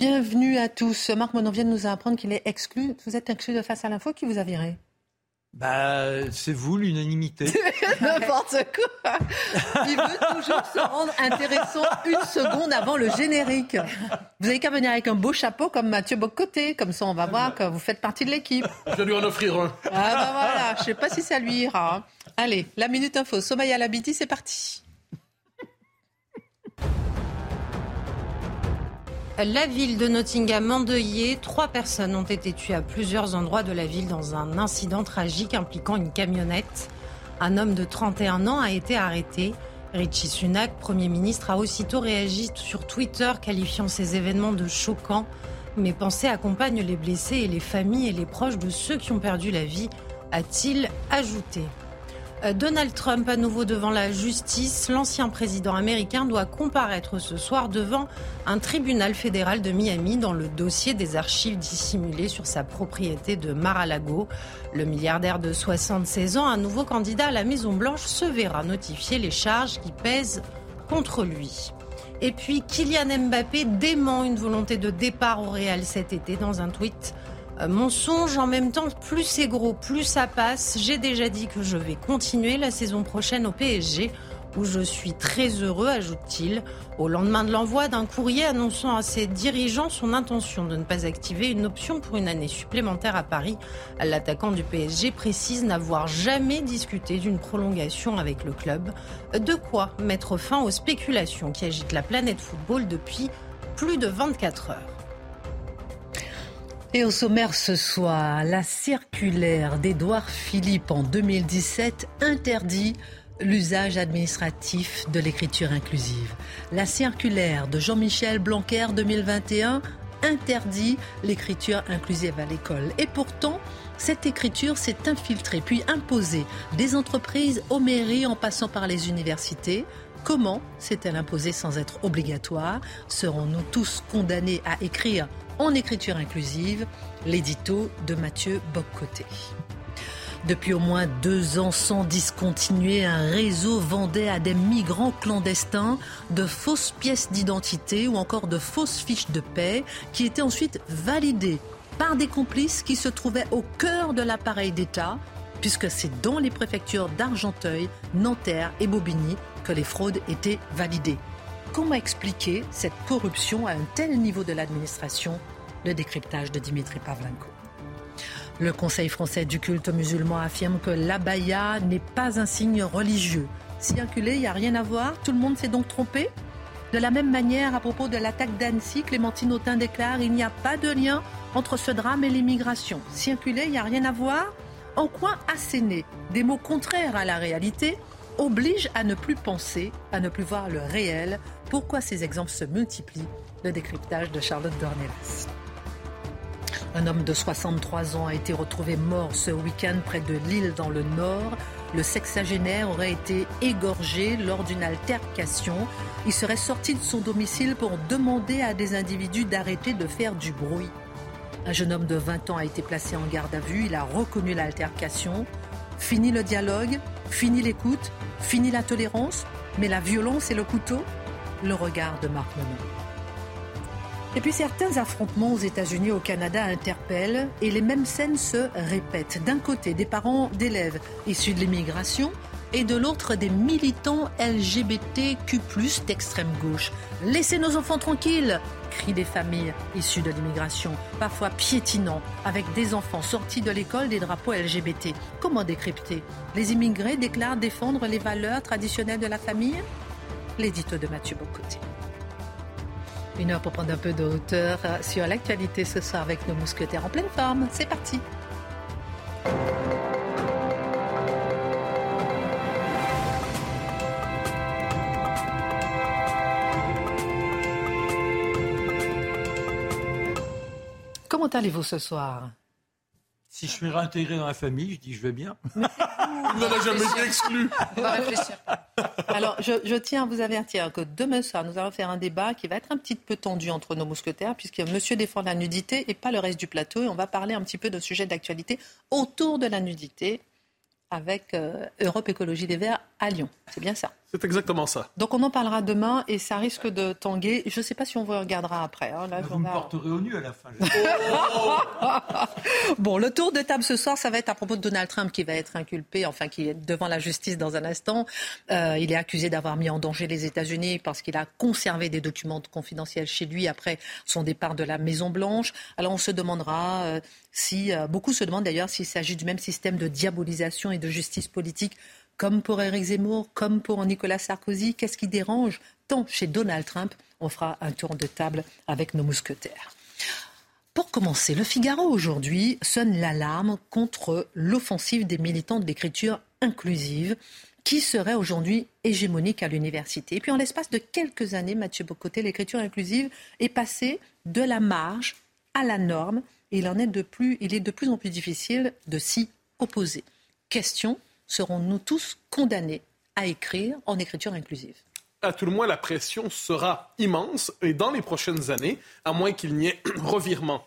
Bienvenue à tous. Marc Monon vient de nous apprendre qu'il est exclu. Vous êtes exclu de face à l'info. Qui vous a viré? Bah, c'est vous, l'unanimité. N'importe quoi. Il veut toujours se rendre intéressant une seconde avant le générique. Vous avez qu'à venir avec un beau chapeau comme Mathieu Bocoté. Comme ça, on va voir que vous faites partie de l'équipe. Je vais lui en offrir un. Ah bah voilà, je sais pas si ça lui ira. Allez, la Minute Info. Sommeil à l'habiti, c'est parti. La ville de Nottingham endeuillée, trois personnes ont été tuées à plusieurs endroits de la ville dans un incident tragique impliquant une camionnette. Un homme de 31 ans a été arrêté. Richie Sunak, Premier ministre, a aussitôt réagi sur Twitter qualifiant ces événements de choquants. Mes pensées accompagnent les blessés et les familles et les proches de ceux qui ont perdu la vie, a-t-il ajouté. Euh, Donald Trump à nouveau devant la justice. L'ancien président américain doit comparaître ce soir devant un tribunal fédéral de Miami dans le dossier des archives dissimulées sur sa propriété de Mar-a-Lago. Le milliardaire de 76 ans, un nouveau candidat à la Maison-Blanche, se verra notifier les charges qui pèsent contre lui. Et puis Kylian Mbappé dément une volonté de départ au Real cet été dans un tweet. Euh, Mensonge en même temps, plus c'est gros, plus ça passe. J'ai déjà dit que je vais continuer la saison prochaine au PSG, où je suis très heureux, ajoute-t-il, au lendemain de l'envoi d'un courrier annonçant à ses dirigeants son intention de ne pas activer une option pour une année supplémentaire à Paris. L'attaquant du PSG précise n'avoir jamais discuté d'une prolongation avec le club. De quoi mettre fin aux spéculations qui agitent la planète football depuis plus de 24 heures. Et au sommaire ce soir, la circulaire d'Édouard Philippe en 2017 interdit l'usage administratif de l'écriture inclusive. La circulaire de Jean-Michel Blanquer 2021 interdit l'écriture inclusive à l'école. Et pourtant, cette écriture s'est infiltrée puis imposée des entreprises aux mairies en passant par les universités. Comment s'est-elle imposée sans être obligatoire? Serons-nous tous condamnés à écrire en écriture inclusive L'édito de Mathieu Boccoté. Depuis au moins deux ans sans discontinuer, un réseau vendait à des migrants clandestins de fausses pièces d'identité ou encore de fausses fiches de paix qui étaient ensuite validées par des complices qui se trouvaient au cœur de l'appareil d'État, puisque c'est dans les préfectures d'Argenteuil, Nanterre et Bobigny que les fraudes étaient validées. Comment expliquer cette corruption à un tel niveau de l'administration Le décryptage de Dimitri Pavlenko. Le Conseil français du culte musulman affirme que l'abaya n'est pas un signe religieux. Circuler, il n'y a rien à voir, tout le monde s'est donc trompé De la même manière, à propos de l'attaque d'Annecy, Clémentine Autain déclare il n'y a pas de lien entre ce drame et l'immigration. Circuler, il n'y a rien à voir En quoi asséner des mots contraires à la réalité oblige à ne plus penser, à ne plus voir le réel Pourquoi ces exemples se multiplient? Le décryptage de Charlotte Dornelas. Un homme de 63 ans a été retrouvé mort ce week-end près de Lille dans le Nord. Le sexagénaire aurait été égorgé lors d'une altercation. Il serait sorti de son domicile pour demander à des individus d'arrêter de faire du bruit. Un jeune homme de 20 ans a été placé en garde à vue. Il a reconnu l'altercation. Fini le dialogue, fini l'écoute, fini la tolérance, mais la violence et le couteau Le regard de Marc Menon. Et puis certains affrontements aux États-Unis et au Canada interpellent et les mêmes scènes se répètent. D'un côté, des parents d'élèves issus de l'immigration et de l'autre, des militants LGBTQ, d'extrême gauche. Laissez nos enfants tranquilles crient des familles issues de l'immigration, parfois piétinants, avec des enfants sortis de l'école des drapeaux LGBT. Comment décrypter? Les immigrés déclarent défendre les valeurs traditionnelles de la famille? L'édito de Mathieu Bocoté. Une heure pour prendre un peu de hauteur sur l'actualité ce soir avec nos mousquetaires en pleine forme. C'est parti. Comment allez-vous ce soir? Si je suis réintégré dans la famille, je dis je vais bien. Il n'en a jamais été exclu. On va réfléchir. Alors, je, tiens à vous avertir que demain soir, nous allons faire un débat qui va être un petit peu tendu entre nos mousquetaires, puisque monsieur défend la nudité et pas le reste du plateau. Et on va parler un petit peu de sujets d'actualité autour de la nudité avec euh, Europe Écologie des Verts à Lyon. C'est bien ça. C'est exactement ça. Donc on en parlera demain et ça risque de tanguer. Je ne sais pas si on vous regardera après. Hein. Là, vous me porterez au nu à la fin. bon, le tour de table ce soir, ça va être à propos de Donald Trump qui va être inculpé, enfin qui est devant la justice dans un instant. Euh, il est accusé d'avoir mis en danger les États-Unis parce qu'il a conservé des documents confidentiels chez lui après son départ de la Maison Blanche. Alors on se demandera euh, si, euh, beaucoup se demandent d'ailleurs s'il s'agit du même système de diabolisation et de justice politique comme pour Eric Zemmour, comme pour Nicolas Sarkozy. Qu'est-ce qui dérange tant chez Donald Trump? On fera un tour de table avec nos mousquetaires. Pour commencer, le Figaro aujourd'hui sonne l'alarme contre l'offensive des militants de l'écriture inclusive qui serait aujourd'hui hégémonique à l'université. Et puis en l'espace de quelques années, Mathieu Bocoté, l'écriture inclusive est passée de la marge à la norme et il, en est, de plus, il est de plus en plus difficile de s'y opposer. Question, serons-nous tous condamnés à écrire en écriture inclusive? À tout le moins, la pression sera immense et dans les prochaines années, à moins qu'il n'y ait revirement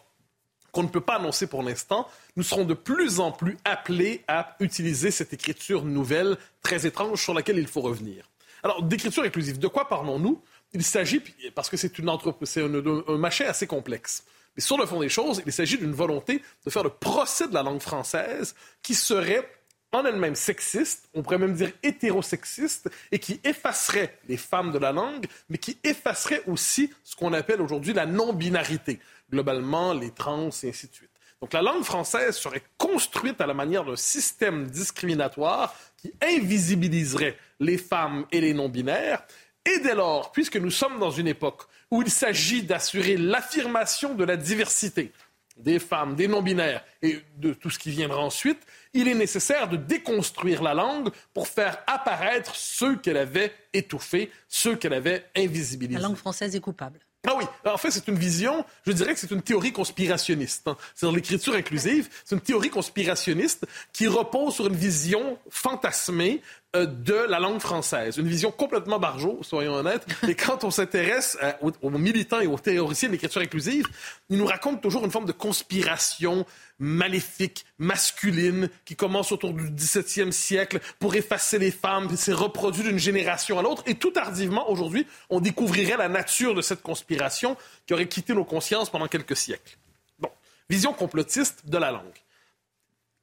qu'on ne peut pas annoncer pour l'instant, nous serons de plus en plus appelés à utiliser cette écriture nouvelle très étrange sur laquelle il faut revenir. Alors, d'écriture inclusive, de quoi parlons-nous? Il s'agit, parce que c'est, un, un, machin assez complexe, mais sur le fond des choses, il s'agit d'une volonté de faire le procès de la langue française qui serait en elle-même sexiste, on pourrait même dire hétérosexiste, et qui effacerait les femmes de la langue, mais qui effacerait aussi ce qu'on appelle aujourd'hui la non-binarité, globalement les trans et ainsi de suite. Donc la langue française serait construite à la manière d'un système discriminatoire qui invisibiliserait les femmes et les non-binaires. Et dès lors, puisque nous sommes dans une époque où il s'agit d'assurer l'affirmation de la diversité, des femmes, des non-binaires et de tout ce qui viendra ensuite, il est nécessaire de déconstruire la langue pour faire apparaître ceux qu'elle avait étouffés, ceux qu'elle avait invisibilisés. La langue française est coupable. Ah oui, en fait, c'est une vision, je dirais que c'est une théorie conspirationniste. Hein. C'est dans l'écriture inclusive, c'est une théorie conspirationniste qui repose sur une vision fantasmée de la langue française. Une vision complètement barjot, soyons honnêtes. Et quand on s'intéresse euh, aux, militants et aux théoriciens de l'écriture inclusive, ils nous racontent toujours une forme de conspiration maléfique, masculine, qui commence autour du XVIIe siècle pour effacer les femmes, puis s'est reproduit d'une génération à l'autre. Et tout tardivement, aujourd'hui, on découvrirait la nature de cette conspiration qui aurait quitté nos consciences pendant quelques siècles. Bon, vision complotiste de la langue.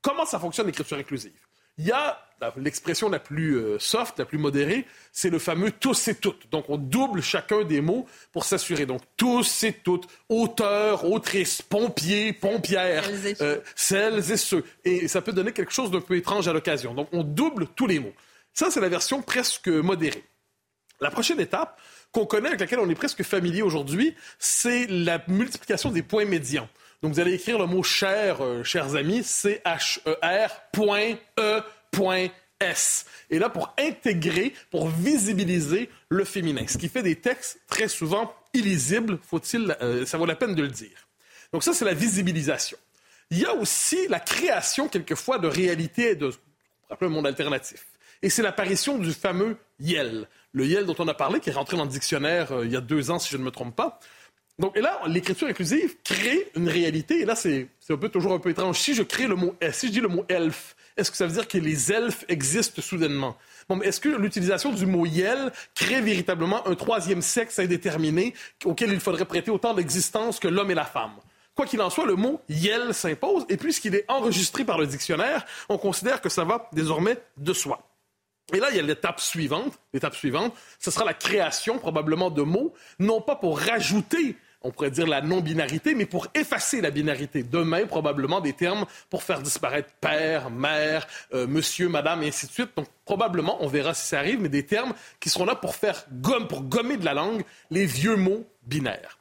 Comment ça fonctionne l'écriture inclusive? Il y a l'expression la plus euh, soft, la plus modérée, c'est le fameux tous et toutes. Donc, on double chacun des mots pour s'assurer. Donc, tous et toutes, auteurs, autrices, pompiers, pompières, euh, celles et ceux. Et ça peut donner quelque chose d'un peu étrange à l'occasion. Donc, on double tous les mots. Ça, c'est la version presque modérée. La prochaine étape, qu'on connaît, avec laquelle on est presque familier aujourd'hui, c'est la multiplication des points médians. Donc, vous allez écrire le mot cher, euh, chers amis, C-H-E-R, point E, point S. Et là, pour intégrer, pour visibiliser le féminin, ce qui fait des textes très souvent illisibles, faut-il, euh, ça vaut la peine de le dire. Donc ça, c'est la visibilisation. Il y a aussi la création, quelquefois, de réalités de, un monde alternatif. Et c'est l'apparition du fameux YEL. Le YEL dont on a parlé, qui est rentré dans le dictionnaire euh, il y a deux ans, si je ne me trompe pas. Donc, et là, l'écriture inclusive crée une réalité. Et là, c'est un peu toujours un peu étrange. Si je crée le mot, si je dis le mot elfe, est-ce que ça veut dire que les elfes existent soudainement? Bon, mais est-ce que l'utilisation du mot yel crée véritablement un troisième sexe indéterminé auquel il faudrait prêter autant d'existence que l'homme et la femme? Quoi qu'il en soit, le mot yel s'impose et puisqu'il est enregistré par le dictionnaire, on considère que ça va désormais de soi. Et là, il y a l'étape suivante. L'étape suivante, ce sera la création probablement de mots, non pas pour rajouter on pourrait dire la non-binarité, mais pour effacer la binarité. Demain, probablement des termes pour faire disparaître père, mère, euh, monsieur, madame, et ainsi de suite. Donc, probablement, on verra si ça arrive, mais des termes qui seront là pour faire gomme, pour gommer de la langue les vieux mots binaires.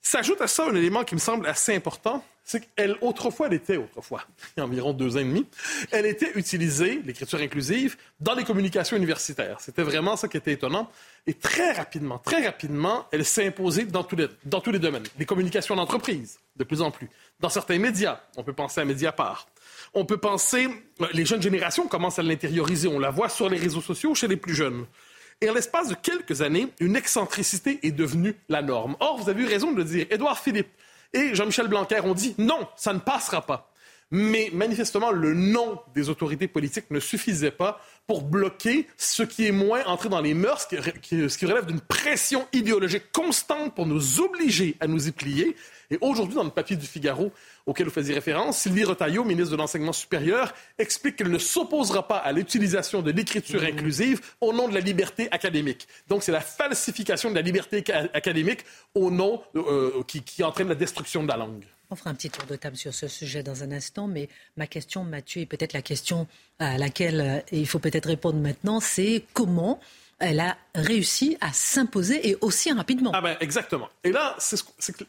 S'ajoute à ça un élément qui me semble assez important, c'est qu'elle, autrefois, elle était, autrefois, il y a environ deux ans et demi, elle était utilisée, l'écriture inclusive, dans les communications universitaires. C'était vraiment ça qui était étonnant. Et très rapidement, très rapidement, elle s'est imposée dans tous les, dans tous les domaines. Les communications d'entreprise, de plus en plus. Dans certains médias, on peut penser à Mediapart. On peut penser, euh, les jeunes générations commencent à l'intérioriser. On la voit sur les réseaux sociaux chez les plus jeunes. Et en l'espace de quelques années, une excentricité est devenue la norme. Or, vous avez eu raison de le dire. Édouard Philippe et Jean-Michel Blanquer ont dit non, ça ne passera pas. Mais manifestement, le nom des autorités politiques ne suffisait pas pour bloquer ce qui est moins entré dans les mœurs, ce qui relève d'une pression idéologique constante pour nous obliger à nous y plier. Et aujourd'hui, dans le papier du Figaro auquel vous faisiez référence, Sylvie Retailleau, ministre de l'Enseignement supérieur, explique qu'elle ne s'opposera pas à l'utilisation de l'écriture mmh. inclusive au nom de la liberté académique. Donc, c'est la falsification de la liberté académique au nom euh, qui, qui entraîne la destruction de la langue. On fera un petit tour de table sur ce sujet dans un instant, mais ma question, Mathieu, est peut-être la question à laquelle euh, il faut peut-être répondre maintenant, c'est comment elle a réussi à s'imposer et aussi rapidement. Ah ben exactement. Et là, c'est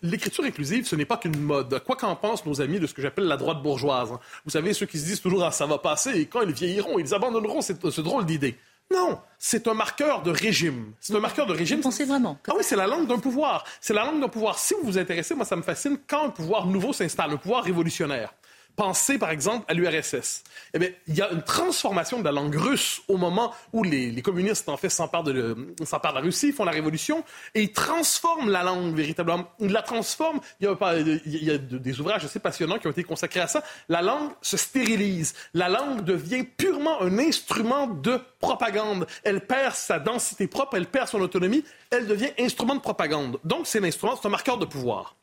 l'écriture inclusive, ce n'est pas qu'une mode. Quoi qu'en pensent nos amis de ce que j'appelle la droite bourgeoise. Hein. Vous savez, ceux qui se disent toujours ah, ça va passer et quand ils vieilliront, ils abandonneront cette, ce drôle d'idée. Non, c'est un marqueur de régime. C'est un marqueur de régime. Vous pensez vraiment Ah oui, c'est la langue d'un pouvoir. C'est la langue d'un pouvoir. Si vous vous intéressez, moi, ça me fascine quand un pouvoir nouveau s'installe, un pouvoir révolutionnaire. Pensez par exemple à l'URSS. Eh bien, il y a une transformation de la langue russe au moment où les, communistes en fait s'emparent de, de, la Russie, font la révolution et ils transforment la langue véritablement. Ils la transforment. Il y a, il y a des ouvrages assez passionnants qui ont été consacrés à ça. La langue se stérilise. La langue devient purement un instrument de propagande. Elle perd sa densité propre, elle perd son autonomie, elle devient instrument de propagande. Donc c'est un instrument, c'est un marqueur de pouvoir.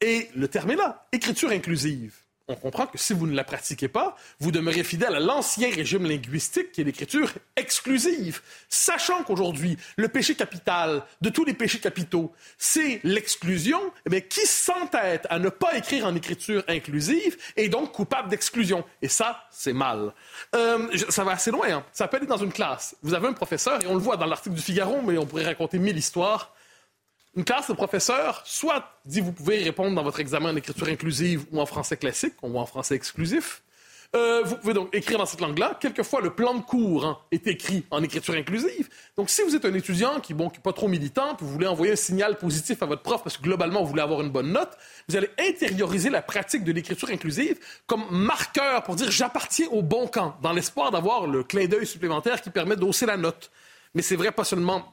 Et le terme est là, écriture inclusive on comprend que si vous ne la pratiquez pas, vous demeurez fidèle à l'ancien régime linguistique qui est l'écriture exclusive. Sachant qu'aujourd'hui, le péché capital de tous les péchés capitaux, c'est l'exclusion, eh qui s'entête à ne pas écrire en écriture inclusive est donc coupable d'exclusion. Et ça, c'est mal. Euh, ça va assez loin. Hein. Ça peut aller dans une classe. Vous avez un professeur, et on le voit dans l'article du Figaro, mais on pourrait raconter mille histoires une classe de professeurs, soit dit vous pouvez répondre dans votre examen en écriture inclusive ou en français classique ou en français exclusif. Euh, vous pouvez donc écrire dans cette langue-là. Quelquefois, le plan de cours hein, est écrit en écriture inclusive. Donc, si vous êtes un étudiant qui n'est bon, pas trop militant, vous voulez envoyer un signal positif à votre prof parce que globalement, vous voulez avoir une bonne note, vous allez intérioriser la pratique de l'écriture inclusive comme marqueur pour dire j'appartiens au bon camp, dans l'espoir d'avoir le clin d'œil supplémentaire qui permet d'hausser la note. Mais c'est vrai pas seulement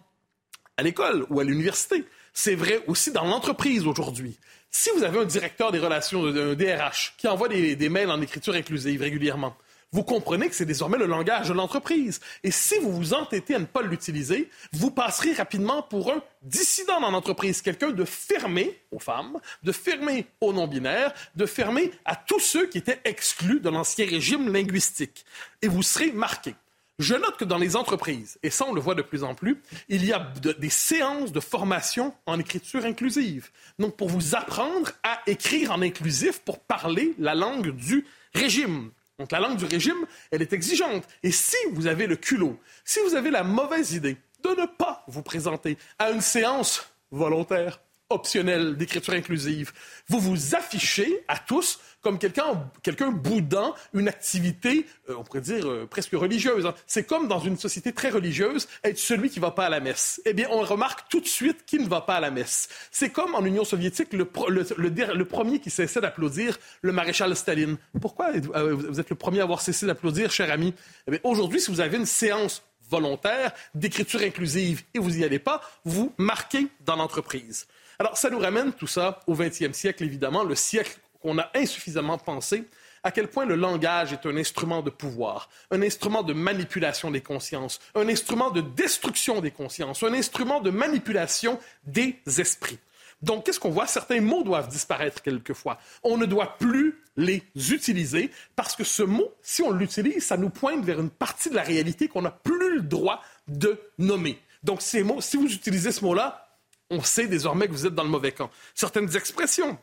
à l'école ou à l'université. C'est vrai aussi dans l'entreprise aujourd'hui. Si vous avez un directeur des relations, un DRH, qui envoie des, mails en écriture inclusive régulièrement, vous comprenez que c'est désormais le langage de l'entreprise. Et si vous vous entêtez à ne pas l'utiliser, vous passerez rapidement pour un dissident dans l'entreprise, quelqu'un de fermé aux femmes, de fermé aux non-binaires, de fermé à tous ceux qui étaient exclus de l'ancien régime linguistique. Et vous serez marqué. Je note que dans les entreprises, et ça on le voit de plus en plus, il y a des séances de formation en écriture inclusive. Donc pour vous apprendre à écrire en inclusif pour parler la langue du régime. Donc la langue du régime, elle est exigeante. Et si vous avez le culot, si vous avez la mauvaise idée de ne pas vous présenter à une séance volontaire, optionnelle d'écriture inclusive, vous vous affichez à tous comme quelqu'un quelqu'un boudant une activité, euh, on pourrait dire, euh, presque religieuse. Hein. C'est comme dans une société très religieuse, être celui qui ne va pas à la messe. Eh bien, on remarque tout de suite qui ne va pas à la messe. C'est comme en Union soviétique, le, le, premier qui cessait d'applaudir, le maréchal Staline. Pourquoi euh, vous êtes le premier à avoir cessé d'applaudir, cher ami? Eh Aujourd'hui, si vous avez une séance volontaire d'écriture inclusive et vous n'y allez pas, vous marquez dans l'entreprise. Alors, ça nous ramène tout ça au 20e siècle, évidemment, le siècle qu'on a insuffisamment pensé à quel point le langage est un instrument de pouvoir, un instrument de manipulation des consciences, un instrument de destruction des consciences, un instrument de manipulation des esprits. Donc, qu'est-ce qu'on voit? Certains mots doivent disparaître quelquefois. On ne doit plus les utiliser parce que ce mot, si on l'utilise, ça nous pointe vers une partie de la réalité qu'on n'a plus le droit de nommer. Donc, ces mots, si vous utilisez ce mot-là, on sait désormais que vous êtes dans le mauvais camp. Certaines expressions,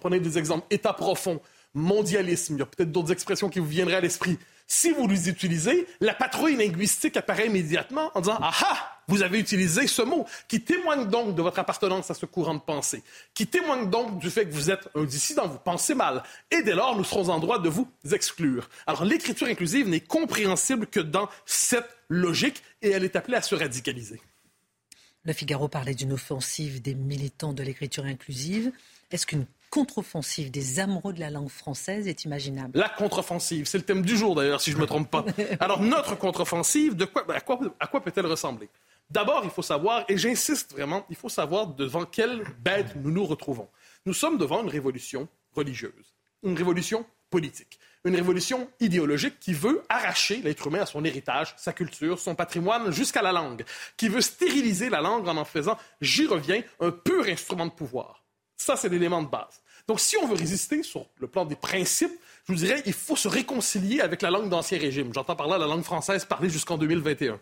Prenez des exemples. État profond, mondialisme, il y a peut-être d'autres expressions qui vous viendraient à l'esprit. Si vous les utilisez, la patrouille linguistique apparaît immédiatement en disant Ah ah vous avez utilisé ce mot, qui témoigne donc de votre appartenance à ce courant de pensée, qui témoigne donc du fait que vous êtes un dissident, vous pensez mal, et dès lors, nous serons en droit de vous exclure. Alors, l'écriture inclusive n'est compréhensible que dans cette logique, et elle est appelée à se radicaliser. Le Figaro parlait d'une offensive des militants de l'écriture inclusive. Est-ce qu'une contre-offensive des amoureux de la langue française est imaginable? La contre-offensive, c'est le thème du jour d'ailleurs, si je ne me trompe pas. Alors notre contre-offensive, de quoi, à quoi, à quoi peut-elle ressembler? D'abord, il faut savoir, et j'insiste vraiment, il faut savoir devant quelle bête nous nous retrouvons. Nous sommes devant une révolution religieuse, une révolution politique, une révolution idéologique qui veut arracher l'être humain à son héritage, sa culture, son patrimoine, jusqu'à la langue, qui veut stériliser la langue en en faisant, j'y reviens, un pur instrument de pouvoir. Ça, c'est l'élément de base. Donc, si on veut résister sur le plan des principes, je vous dirais, il faut se réconcilier avec la langue d'Ancien Régime. J'entends par là la langue française parlée jusqu'en 2021.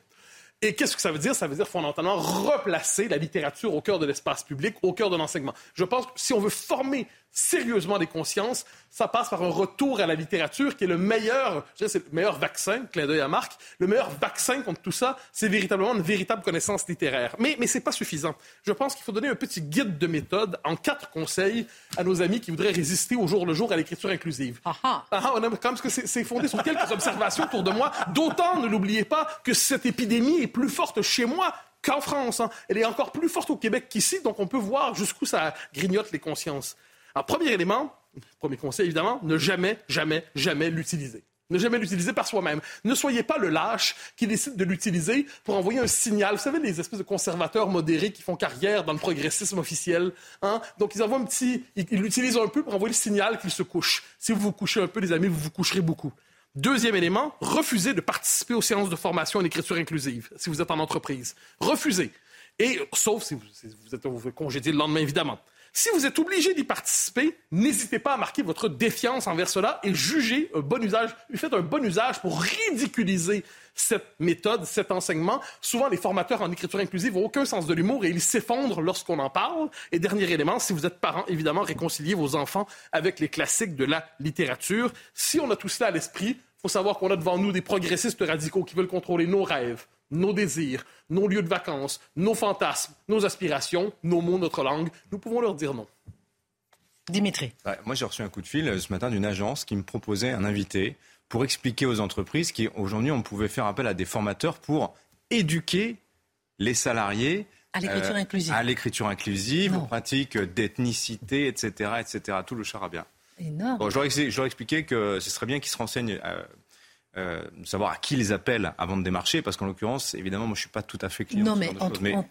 Et qu'est-ce que ça veut dire? Ça veut dire fondamentalement replacer la littérature au cœur de l'espace public, au cœur de l'enseignement. Je pense que si on veut former sérieusement des consciences, ça passe par un retour à la littérature qui est le meilleur, je dirais, c'est le meilleur vaccin, clin d'œil à Marc, le meilleur vaccin contre tout ça, c'est véritablement une véritable connaissance littéraire. Mais, mais ce n'est pas suffisant. Je pense qu'il faut donner un petit guide de méthode en quatre conseils à nos amis qui voudraient résister au jour le jour à l'écriture inclusive. Ah ah! ah, ah parce que c'est fondé sur quelques observations autour de moi. D'autant, ne l'oubliez pas, que cette épidémie est plus forte chez moi qu'en France. Hein. Elle est encore plus forte au Québec qu'ici, donc on peut voir jusqu'où ça grignote les consciences. Alors, premier élément, premier conseil évidemment, ne jamais, jamais, jamais l'utiliser. Ne jamais l'utiliser par soi-même. Ne soyez pas le lâche qui décide de l'utiliser pour envoyer un signal. Vous savez, les espèces de conservateurs modérés qui font carrière dans le progressisme officiel. Hein? Donc, ils envoient un petit. Ils l'utilisent un peu pour envoyer le signal qu'ils se couchent. Si vous vous couchez un peu, les amis, vous vous coucherez beaucoup. Deuxième élément, refusez de participer aux séances de formation en écriture inclusive si vous êtes en entreprise. Refusez. Et, sauf si vous, vous êtes vous congédié le lendemain, évidemment. Si vous êtes obligé d'y participer, n'hésitez pas à marquer votre défiance envers cela et jugez un bon usage, faites un bon usage pour ridiculiser cette méthode, cet enseignement. Souvent, les formateurs en écriture inclusive n'ont aucun sens de l'humour et ils s'effondrent lorsqu'on en parle. Et dernier élément, si vous êtes parent, évidemment, réconciliez vos enfants avec les classiques de la littérature. Si on a tout cela à l'esprit, il faut savoir qu'on a devant nous des progressistes radicaux qui veulent contrôler nos rêves, nos désirs, nos lieux de vacances, nos fantasmes, nos aspirations, nos mots, notre langue, nous pouvons leur dire non. Dimitri. moi, j'ai reçu un coup de fil euh, ce matin d'une agence qui me proposait un invité pour expliquer aux entreprises qu'aujourd'hui, on pouvait faire appel à des formateurs pour éduquer les salariés à l'écriture euh, inclusive, à l'écriture inclusive, aux pratiques d'ethnicité, etc., etc., tout le charabia. Énorme. Bon, je, leur ai, expliqué que ce serait bien qu'ils se renseignent euh, euh, savoir à qui les appelle avant de démarcher, parce qu'en l'occurrence, évidemment, moi je suis pas tout à fait client. Non, mais,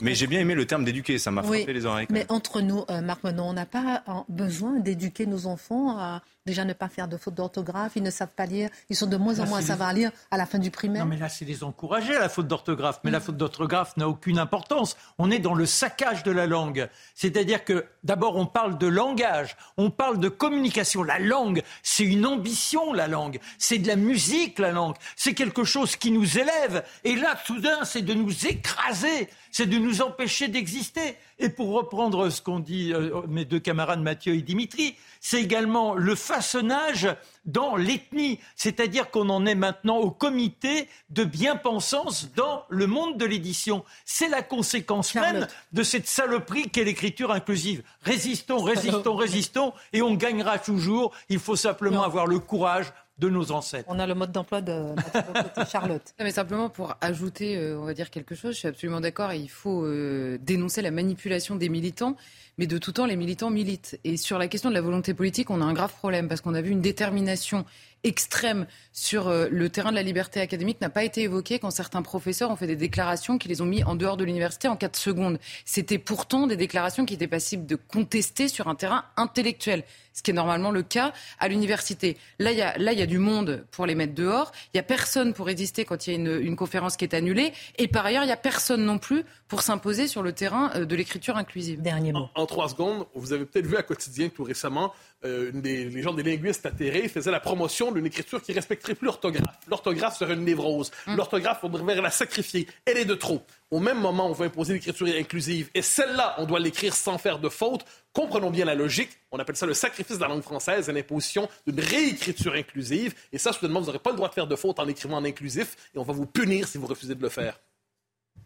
mais, j'ai bien aimé le terme d'éduquer, ça m'a frappé les oreilles. Mais entre nous, euh, Marc Menon, on n'a pas besoin d'éduquer nos enfants à déjà ne pas faire de fautes d'orthographe, ils ne savent pas lire, ils sont de moins en moins à savoir lire à la fin du primaire. Non, mais là, c'est les encourager à la faute d'orthographe. Mais la faute d'orthographe n'a aucune importance. On est dans le saccage de la langue. C'est-à-dire que, d'abord, on parle de langage, on parle de communication. La langue, c'est une ambition, la langue. C'est de la musique, la langue. C'est quelque chose qui nous élève. Et là, soudain, c'est de nous écraser c'est de nous empêcher d'exister. Et pour reprendre ce qu'ont dit euh, mes deux camarades Mathieu et Dimitri, c'est également le façonnage dans l'ethnie, c'est-à-dire qu'on en est maintenant au comité de bien-pensance dans le monde de l'édition. C'est la conséquence même de cette saloperie qu'est l'écriture inclusive. Résistons, résistons, résistons, et on gagnera toujours. Il faut simplement avoir le courage de nos ancêtres. On a le mode d'emploi de Charlotte. mais simplement pour ajouter, euh, on va dire quelque chose, je suis absolument d'accord, il faut euh, dénoncer la manipulation des militants, mais de tout temps, les militants militent. Et sur la question de la volonté politique, on a un grave problème, parce qu'on a vu une détermination extrême sur euh, le terrain de la liberté académique n'a pas été évoquée quand certains professeurs ont fait des déclarations qui les ont mis en dehors de l'université en 4 secondes. C'était pourtant des déclarations qui étaient passibles de contester sur un terrain intellectuel ce qui est normalement le cas à l'université. Là, il y a, là, il y a du monde pour les mettre dehors. Il n'y a personne pour résister quand il y a une, une, conférence qui est annulée. Et par ailleurs, il n'y a personne non plus pour s'imposer sur le terrain euh, de l'écriture inclusive. Dernier mot. En, trois secondes, vous avez peut-être vu à quotidien tout récemment, euh, des, les gens des linguistes atterrés faisaient la promotion d'une écriture qui respecterait plus l'orthographe. L'orthographe serait une névrose. Hum. L'orthographe, on devrait la sacrifier. Elle est de trop. Au même moment, on veut imposer l'écriture inclusive. Et celle-là, on doit l'écrire sans faire de faute. Comprenons bien la logique. On appelle ça le sacrifice de la langue française et l'imposition d'une réécriture inclusive. Et ça, soudainement, vous n'aurez pas le droit de faire de faute en écrivant en inclusif et on va vous punir si vous refusez de le faire.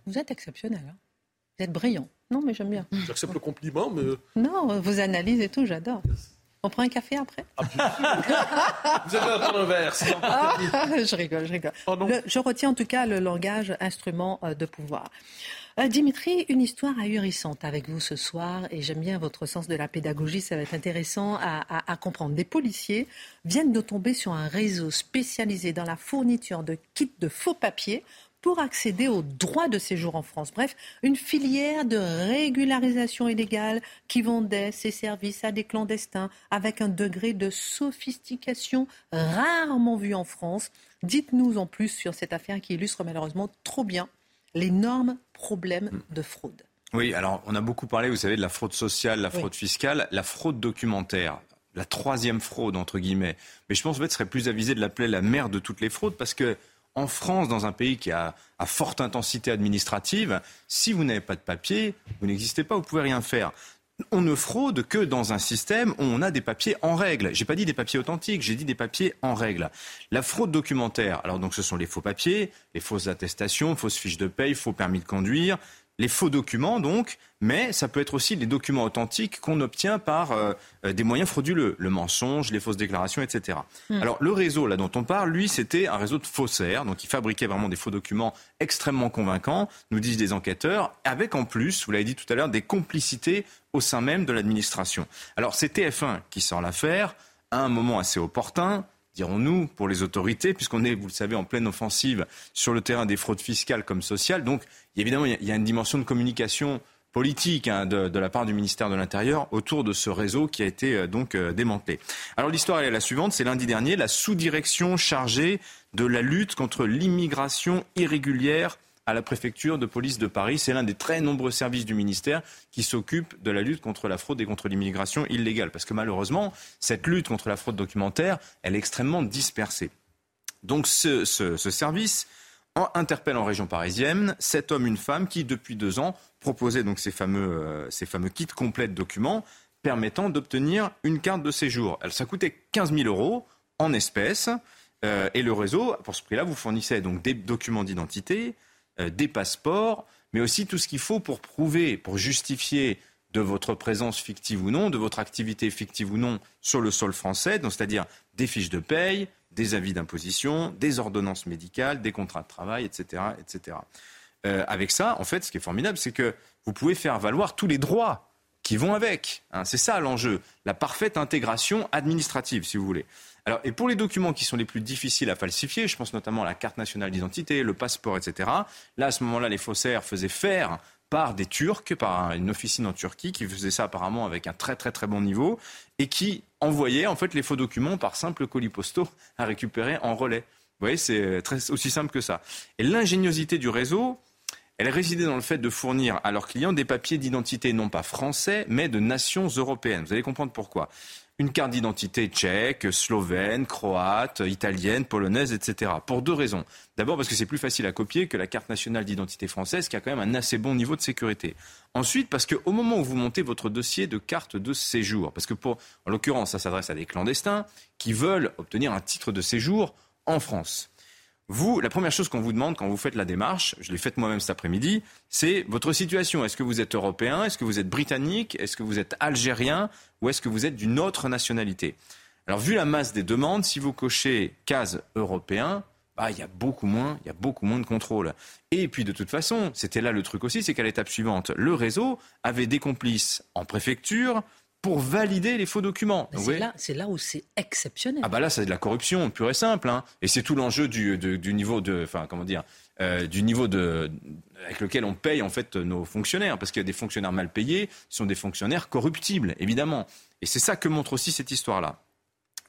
Vous êtes exceptionnel. Hein. vous êtes brillant. Non, mais j'aime bien. J'accepte le compliment, mais. Non, vos analyses et tout, j'adore. On prend un café après ah, Vous prendre un verre, ah, Je rigole, je rigole. Oh je retiens en tout cas le langage instrument euh, de pouvoir. Euh, Dimitri, une histoire ahurissante avec vous ce soir et j'aime bien votre sens de la pédagogie, ça va être intéressant à, à, comprendre. Des policiers viennent de tomber sur un réseau spécialisé dans la fourniture de kits de faux papiers pour accéder aux droits de séjour en France. Bref, une filière de régularisation illégale qui vendait ses services à des clandestins avec un degré de sophistication rarement vu en France. Dites-nous en plus sur cette affaire qui illustre malheureusement trop bien l'énorme problème hmm. de fraude. Oui, alors on a beaucoup parlé, vous savez, de la fraude sociale, la fraude fiscale, la fraude documentaire la troisième fraude, entre guillemets. Mais je pense en fait, ce serait plus avisé de l'appeler la mère de toutes les fraudes parce que en France, dans un pays qui a forte intensité administrative, si vous n'avez pas de papier, vous n'existez pas, vous pouvez rien faire. On ne fraude que dans un système où on a des papiers en règle. J'ai pas dit des papiers authentiques, j'ai dit des papiers en règle. La fraude documentaire, alors donc ce sont les faux papiers, les fausses attestations, fausses fiches de paye, faux permis de conduire, les faux documents, donc, mais ça peut être aussi les documents authentiques qu'on obtient par euh, des moyens frauduleux, le mensonge, les fausses déclarations, etc. Hmm. Alors le réseau là dont on parle, lui, c'était un réseau de faussaires, donc il fabriquait vraiment des faux documents extrêmement convaincants, nous disent des enquêteurs, avec en plus, vous l'avez dit tout à l'heure, des complicités au sein même de l'administration. Alors c'est TF1 qui sort l'affaire à un moment assez opportun dirons-nous, pour les autorités, puisqu'on est, vous le savez, en pleine offensive sur le terrain des fraudes fiscales comme sociales. Donc, évidemment, il y a une dimension de communication politique hein, de, la part du ministère de l'Intérieur autour de ce réseau qui a été euh, donc euh, démantelé. Alors l'histoire est la suivante, c'est lundi dernier, la sous-direction chargée de la lutte contre l'immigration irrégulière à la préfecture de police de Paris. C'est l'un des très nombreux services du ministère qui s'occupe de la lutte contre la fraude et contre l'immigration illégale. Parce que malheureusement, cette lutte contre la fraude documentaire, elle est extrêmement dispersée. Donc ce, service interpelle en région parisienne cet homme, une femme qui, depuis deux ans, proposait donc ces fameux, euh, ces fameux kits complets de documents permettant d'obtenir une carte de séjour. Elle, ça coûtait 15 000 euros en espèces. Euh, et le réseau, pour ce prix-là, vous fournissait donc des documents d'identité, des passeports, mais aussi tout ce qu'il faut pour prouver, pour justifier de votre présence fictive ou non, de votre activité fictive ou non sur le sol français, c'est-à-dire des fiches de paye, des avis d'imposition, des ordonnances médicales, des contrats de travail, etc. etc. Euh, avec ça, en fait, ce qui est formidable, c'est que vous pouvez faire valoir tous les droits qui vont avec. Hein. c'est ça l'enjeu, la parfaite intégration administrative, si vous voulez. Alors, et pour les documents qui sont les plus difficiles à falsifier, je pense notamment à la carte nationale d'identité, le passeport, etc. Là, à ce moment-là, les faussaires faisaient faire par des Turcs, par une officine en Turquie qui faisait ça apparemment avec un très très très bon niveau et qui envoyait en fait les faux documents par simple colis postaux à récupérer en relais. Vous voyez, c'est aussi simple que ça. Et l'ingéniosité du réseau, elle résidait dans le fait de fournir à leurs clients des papiers d'identité non pas français, mais de nations européennes. Vous allez comprendre pourquoi une carte d'identité tchèque, slovène, croate, italienne, polonaise, etc. Pour deux raisons. D'abord parce que c'est plus facile à copier que la carte nationale d'identité française qui a quand même un assez bon niveau de sécurité. Ensuite parce qu'au moment où vous montez votre dossier de carte de séjour, parce que pour, en l'occurrence ça s'adresse à des clandestins qui veulent obtenir un titre de séjour en France. Vous, la première chose qu'on vous demande quand vous faites la démarche, je l'ai faite moi-même cet après-midi, c'est votre situation. Est-ce que vous êtes européen? Est-ce que vous êtes britannique? Est-ce que vous êtes algérien? Ou est-ce que vous êtes d'une autre nationalité? Alors, vu la masse des demandes, si vous cochez case européen, bah, il y a beaucoup moins, il y a beaucoup moins de contrôle. Et puis de toute façon, c'était là le truc aussi, c'est qu'à l'étape suivante, le réseau avait des complices en préfecture, pour valider les faux documents. C'est là, où c'est exceptionnel. Ah bah là, c'est de la corruption pure et simple. Hein. Et c'est tout l'enjeu du, niveau de, enfin comment dire, euh, du niveau de, avec lequel on paye en fait nos fonctionnaires, parce qu'il y a des fonctionnaires mal payés, ce sont des fonctionnaires corruptibles, évidemment. Et c'est ça que montre aussi cette histoire-là.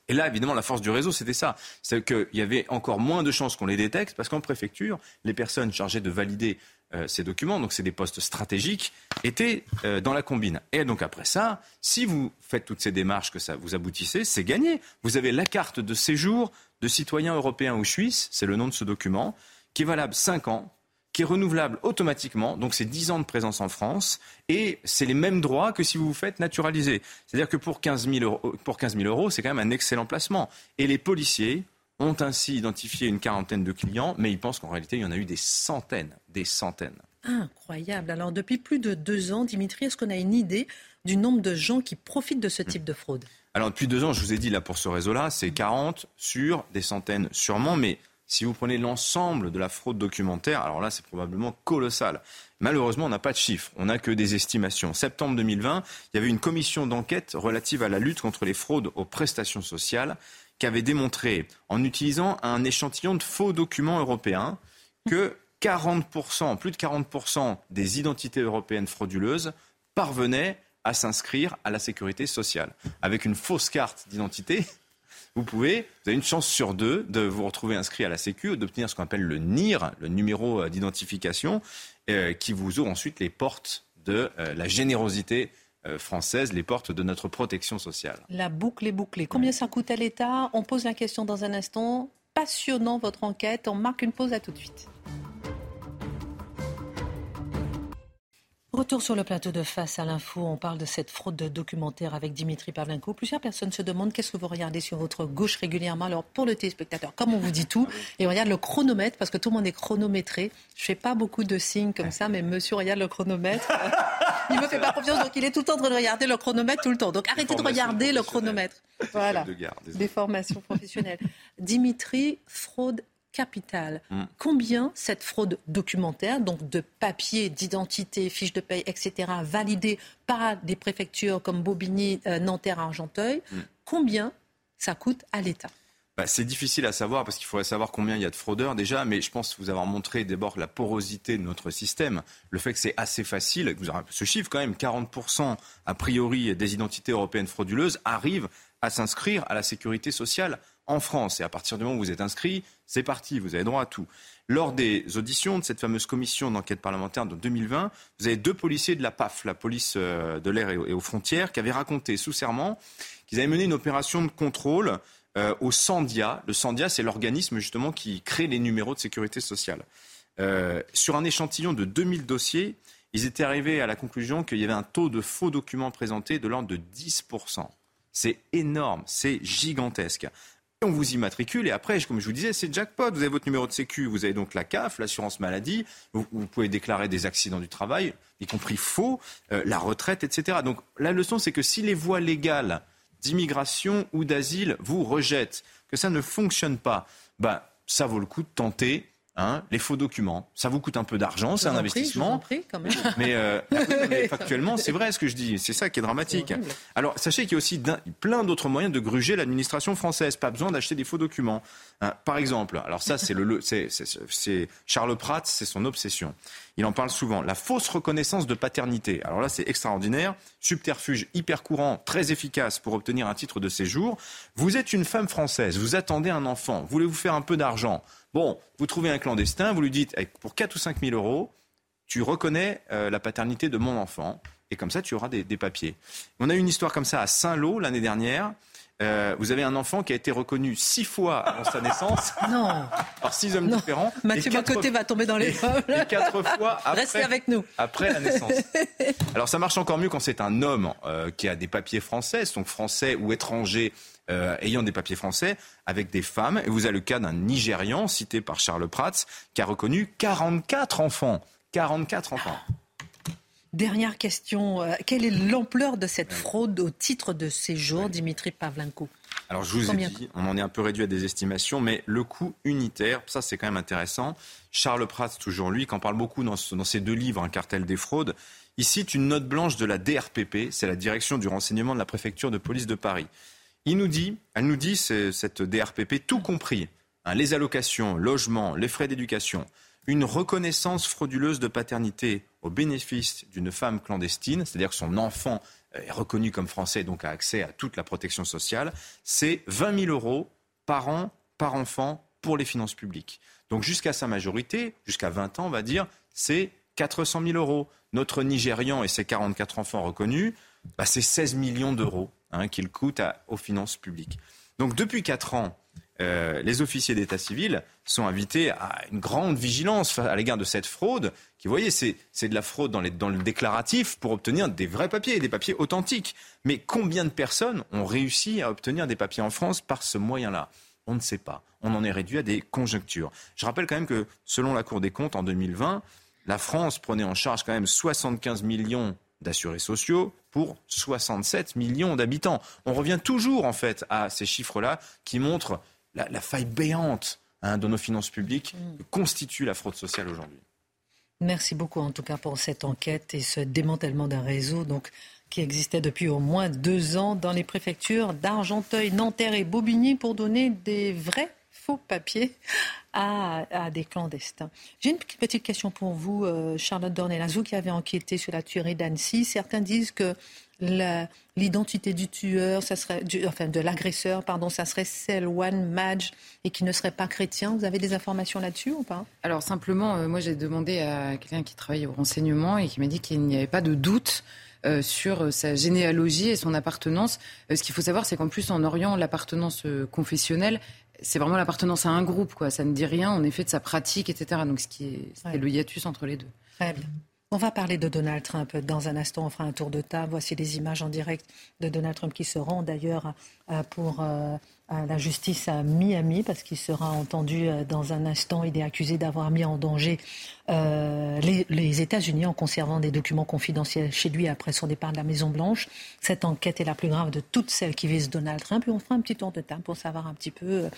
Et là, évidemment, la force du réseau, c'était ça. C'est qu'il y avait encore moins de chances qu'on les détecte, parce qu'en préfecture, les personnes chargées de valider ces documents, donc c'est des postes stratégiques, étaient euh, dans la combine. Et donc après ça, si vous faites toutes ces démarches que ça vous aboutissez, c'est gagné. Vous avez la carte de séjour de citoyen européen ou suisse, c'est le nom de ce document, qui est valable 5 ans, qui est renouvelable automatiquement, donc c'est 10 ans de présence en France, et c'est les mêmes droits que si vous vous faites naturaliser. C'est-à-dire que pour 15 000 euros, pour 15 000 euros, c'est quand même un excellent placement. Et les policiers ont ainsi identifié une quarantaine de clients, mais ils pensent qu'en réalité, il y en a eu des centaines, des centaines. Incroyable. Alors depuis plus de deux ans, Dimitri, est-ce qu'on a une idée du nombre de gens qui profitent de ce type de fraude? Alors depuis deux ans, je vous ai dit là pour ce réseau-là, c'est 40 sur des centaines sûrement, mais si vous prenez l'ensemble de la fraude documentaire, alors là, c'est probablement colossal. Malheureusement, on n'a pas de chiffres, on n'a que des estimations. Septembre 2020, il y avait une commission d'enquête relative à la lutte contre les fraudes aux prestations sociales qui avait démontré, en utilisant un échantillon de faux documents européens, que 40%, plus de 40% des identités européennes frauduleuses parvenaient à s'inscrire à la sécurité sociale. Avec une fausse carte d'identité, vous pouvez, vous avez une chance sur deux de vous retrouver inscrit à la Sécu, d'obtenir ce qu'on appelle le NIR, le numéro euh, d'identification, euh, qui vous ouvre ensuite les portes de euh, la générosité française, les portes de notre protection sociale. La boucle est bouclée. Combien ça coûte à l'État On pose la question dans un instant. Passionnant votre enquête. On marque une pause à tout de suite. Retour sur le plateau de Face à l'info, on parle de cette fraude de documentaire avec Dimitri Pavlenko. Plusieurs personnes se demandent qu'est-ce que vous regardez sur votre gauche régulièrement. Alors pour le téléspectateur, comme on vous dit tout, et on regarde le chronomètre parce que tout le monde est chronométré. Je fais pas beaucoup de signes comme ça, mais monsieur regarde le chronomètre. il me fait pas confiance, donc il est tout le temps en train de regarder le chronomètre tout le temps. Donc arrêtez de regarder le chronomètre. Voilà. Des formations professionnelles. Dimitri, fraude capital. Mm. Combien cette fraude documentaire, donc de papier, d'identité, fiches de paye, etc., validée par des préfectures comme Bobigny, euh, Nanterre, Argenteuil, mm. combien ça coûte à l'État? Bah, c'est difficile à savoir parce qu'il faudrait savoir combien il y a de fraudeurs déjà, mais je pense vous avoir montré d'abord la porosité de notre système, le fait que c'est assez facile, ce chiffre quand même, 40% a priori des identités européennes frauduleuses arrivent à s'inscrire à la sécurité sociale en France. Et à partir du moment où vous êtes inscrit, c'est parti, vous avez droit à tout. Lors des auditions de cette fameuse commission d'enquête parlementaire de 2020, vous avez deux policiers de la PAF, la police euh, de l'air et aux frontières, qui avaient raconté sous serment qu'ils avaient mené une opération de contrôle euh, au Sandia. Le Sandia, c'est l'organisme justement qui crée les numéros de sécurité sociale. Euh, sur un échantillon de 2000 dossiers, ils étaient arrivés à la conclusion qu'il y avait un taux de faux documents présentés de l'ordre de 10%. C'est énorme, c'est gigantesque. On vous immatricule et après, comme je vous disais, c'est jackpot. Vous avez votre numéro de sécu, vous avez donc la CAF, l'assurance maladie, vous, pouvez déclarer des accidents du travail, y compris faux, euh, la retraite, etc. Donc la leçon, c'est que si les voies légales d'immigration ou d'asile vous rejettent, que ça ne fonctionne pas, ben, ça vaut le coup de tenter Hein, les faux documents. Ça vous coûte un peu d'argent, c'est un investissement. quand même. Mais, euh, factuellement, c'est vrai ce que je dis. C'est ça qui est dramatique. Alors, sachez qu'il y a aussi plein d'autres moyens de gruger l'administration française. Pas besoin d'acheter des faux documents. Hein, par exemple, alors ça, c'est le, c'est Charles Pratt, c'est son obsession. Il en parle souvent. La fausse reconnaissance de paternité. Alors là, c'est extraordinaire. Subterfuge hyper courant, très efficace pour obtenir un titre de séjour. Vous êtes une femme française, vous attendez un enfant, voulez-vous faire un peu d'argent? Bon, vous trouvez un clandestin, vous lui dites, pour 4 ou 5 000 euros, tu reconnais euh, la paternité de mon enfant, et comme ça, tu auras des, papiers. On a eu une histoire comme ça à Saint-Lô l'année dernière. Euh, vous avez un enfant qui a été reconnu six fois avant sa naissance non. par six hommes différents. Mathieu Bocoté va tomber dans les pommes. Et quatre fois après, Restez avec nous. après la naissance. Alors ça marche encore mieux quand c'est un homme euh, qui a des papiers français, donc français ou étranger euh, ayant des papiers français avec des femmes. Et vous avez le cas d'un Nigérian cité par Charles Prats qui a reconnu 44 enfants. 44 enfants. Dernière question. Euh, quelle est l'ampleur de cette fraude au titre de séjour, Dimitri Pavlenko? Alors je vous ai dit, on en est un peu réduit à des estimations, mais le coût unitaire, ça c'est quand même intéressant. Charles Prats, toujours lui, qui en parle beaucoup dans, dans ses deux livres, Un cartel des fraudes, il cite une note blanche de la DRPP, c'est la direction du renseignement de la préfecture de police de Paris. Il nous dit, elle nous dit, cette DRPP, tout compris, hein, les allocations, logements, les frais d'éducation, une reconnaissance frauduleuse de paternité au bénéfice d'une femme clandestine, c'est-à-dire que son enfant est reconnu comme français et donc a accès à toute la protection sociale, c'est 20 000 euros par an, par enfant, pour les finances publiques. Donc jusqu'à sa majorité, jusqu'à 20 ans, on va dire, c'est 400 000 euros. Notre Nigérian et ses 44 enfants reconnus, bah, c'est 16 millions d'euros hein, qu'il coûte aux finances publiques. Donc depuis 4 ans, euh, les officiers d'état civil sont invités à une grande vigilance à l'égard de cette fraude, qui, vous voyez, c'est de la fraude dans, dans, le déclaratif pour obtenir des vrais papiers, des papiers authentiques. Mais combien de personnes ont réussi à obtenir des papiers en France par ce moyen-là? On ne sait pas. On en est réduit à des conjectures. Je rappelle quand même que, selon la Cour des comptes, en 2020, La France prenait en charge quand même 75 millions d'assurés sociaux pour 67 millions d'habitants. On revient toujours en fait à ces chiffres-là qui montrent la, faille béante hein, de nos finances publiques que constitue la fraude sociale aujourd'hui. Merci beaucoup en tout cas pour cette enquête et ce démantèlement d'un réseau donc, qui existait depuis au moins deux ans dans les préfectures d'Argenteuil, Nanterre et Bobigny pour donner des vrais faux papiers à, des clandestins. J'ai une petite question pour vous, euh, Charlotte Dornelas, vous qui avez enquêté sur la tuerie d'Annecy. Certains disent que l'identité du tueur, ça serait, enfin de l'agresseur, pardon, ça serait Selwan Madge et qui ne serait pas chrétien. Vous avez des informations là-dessus ou pas? Alors simplement, euh, moi j'ai demandé à quelqu'un qui travaille au renseignement et qui m'a dit qu'il n'y avait pas de doute. Euh, sur sa généalogie et son appartenance. ce qu'il faut savoir, c'est qu'en plus, en Orient, l'appartenance confessionnelle, c'est vraiment l'appartenance à un groupe, quoi. Ça ne dit rien, en effet, de sa pratique, etc. Donc, ce qui est, le hiatus entre les deux. Très bien. On va parler de Donald Trump dans un instant. On fera un tour de table. Voici des images en direct de Donald Trump qui se rend d'ailleurs euh, pour euh, la justice à Miami parce qu'il sera entendu euh, dans un instant. Il est accusé d'avoir mis en danger les, États-Unis en conservant des documents confidentiels chez lui après son départ de la Maison Blanche. Cette enquête est la plus grave de toutes celles qui visent Donald Trump. Et on fera un petit tour de table pour savoir un petit peu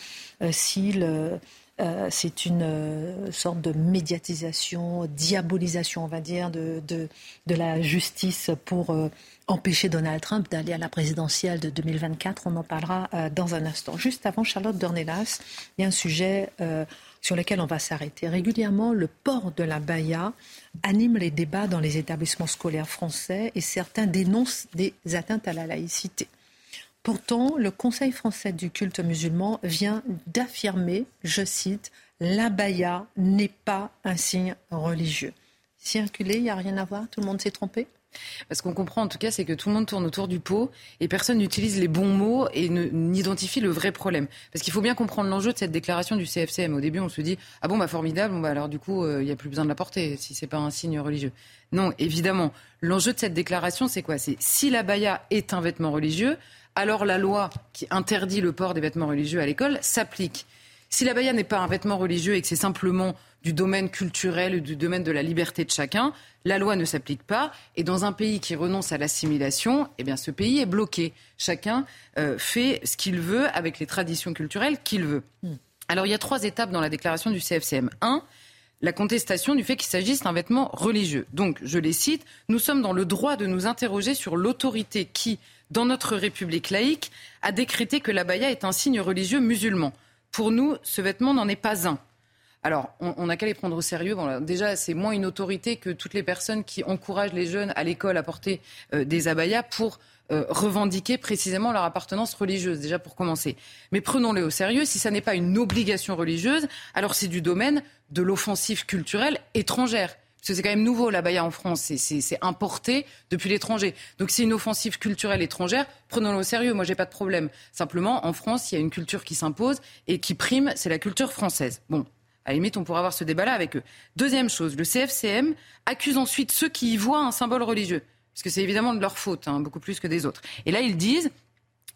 s'il euh, c'est une euh, sorte de médiatisation, diabolisation, on va dire, de, la justice pour euh, empêcher Donald Trump d'aller à la présidentielle de 2024. On en parlera dans un instant. Juste avant, Charlotte Dornelas, il y a un sujet sur lequel on va s'arrêter. Régulièrement, le port de la baya anime les débats dans les établissements scolaires français et certains dénoncent des atteintes à la laïcité. Pourtant, le Conseil français du culte musulman vient d'affirmer, je cite, l'abaya n'est pas un signe religieux. Circuler, il n'y a rien à voir, tout le monde s'est trompé? Parce qu'on comprend en tout cas, c'est que tout le monde tourne autour du pot et personne n'utilise les bons mots et n'identifie le vrai problème. Parce qu'il faut bien comprendre l'enjeu de cette déclaration du CFCM. Au début, on se dit ah bon bah formidable, bah alors du coup euh, il n'y a plus besoin de la porter si c'est pas un signe religieux. Non, évidemment, l'enjeu de cette déclaration c'est quoi? C'est si la baya est un vêtement religieux, alors la loi qui interdit le port des vêtements religieux à l'école s'applique. Si la baya n'est pas un vêtement religieux et que c'est simplement du domaine culturel, ou du domaine de la liberté de chacun, la loi ne s'applique pas. Et dans un pays qui renonce à l'assimilation, eh bien, ce pays est bloqué. Chacun euh, fait ce qu'il veut avec les traditions culturelles qu'il veut. Hmm. Alors, il y a trois étapes dans la déclaration du CFCM. Un, la contestation du fait qu'il s'agisse d'un vêtement religieux. Donc, je les cite, nous sommes dans le droit de nous interroger sur l'autorité qui, dans notre République laïque, a décrété que l'abaya est un signe religieux musulman. Pour nous, ce vêtement n'en est pas un. Alors, on n'a qu'à les prendre au sérieux. déjà, c'est moins une autorité que toutes les personnes qui encouragent les jeunes à l'école à porter euh, des abayas pour euh, revendiquer précisément leur appartenance religieuse, déjà pour commencer. Mais prenons-les au sérieux. Si ça n'est pas une obligation religieuse, alors c'est du domaine de l'offensive culturelle étrangère. Parce que c'est quand même nouveau, la baya en France, c'est importé depuis l'étranger. Donc c'est une offensive culturelle étrangère, prenons-le au sérieux, moi j'ai pas de problème. Simplement, en France, il y a une culture qui s'impose et qui prime, c'est la culture française. Bon, à la limite, on pourra avoir ce débat-là avec eux. Deuxième chose, le CFCM accuse ensuite ceux qui y voient un symbole religieux. Parce que c'est évidemment de leur faute, hein, beaucoup plus que des autres. Et là, ils disent,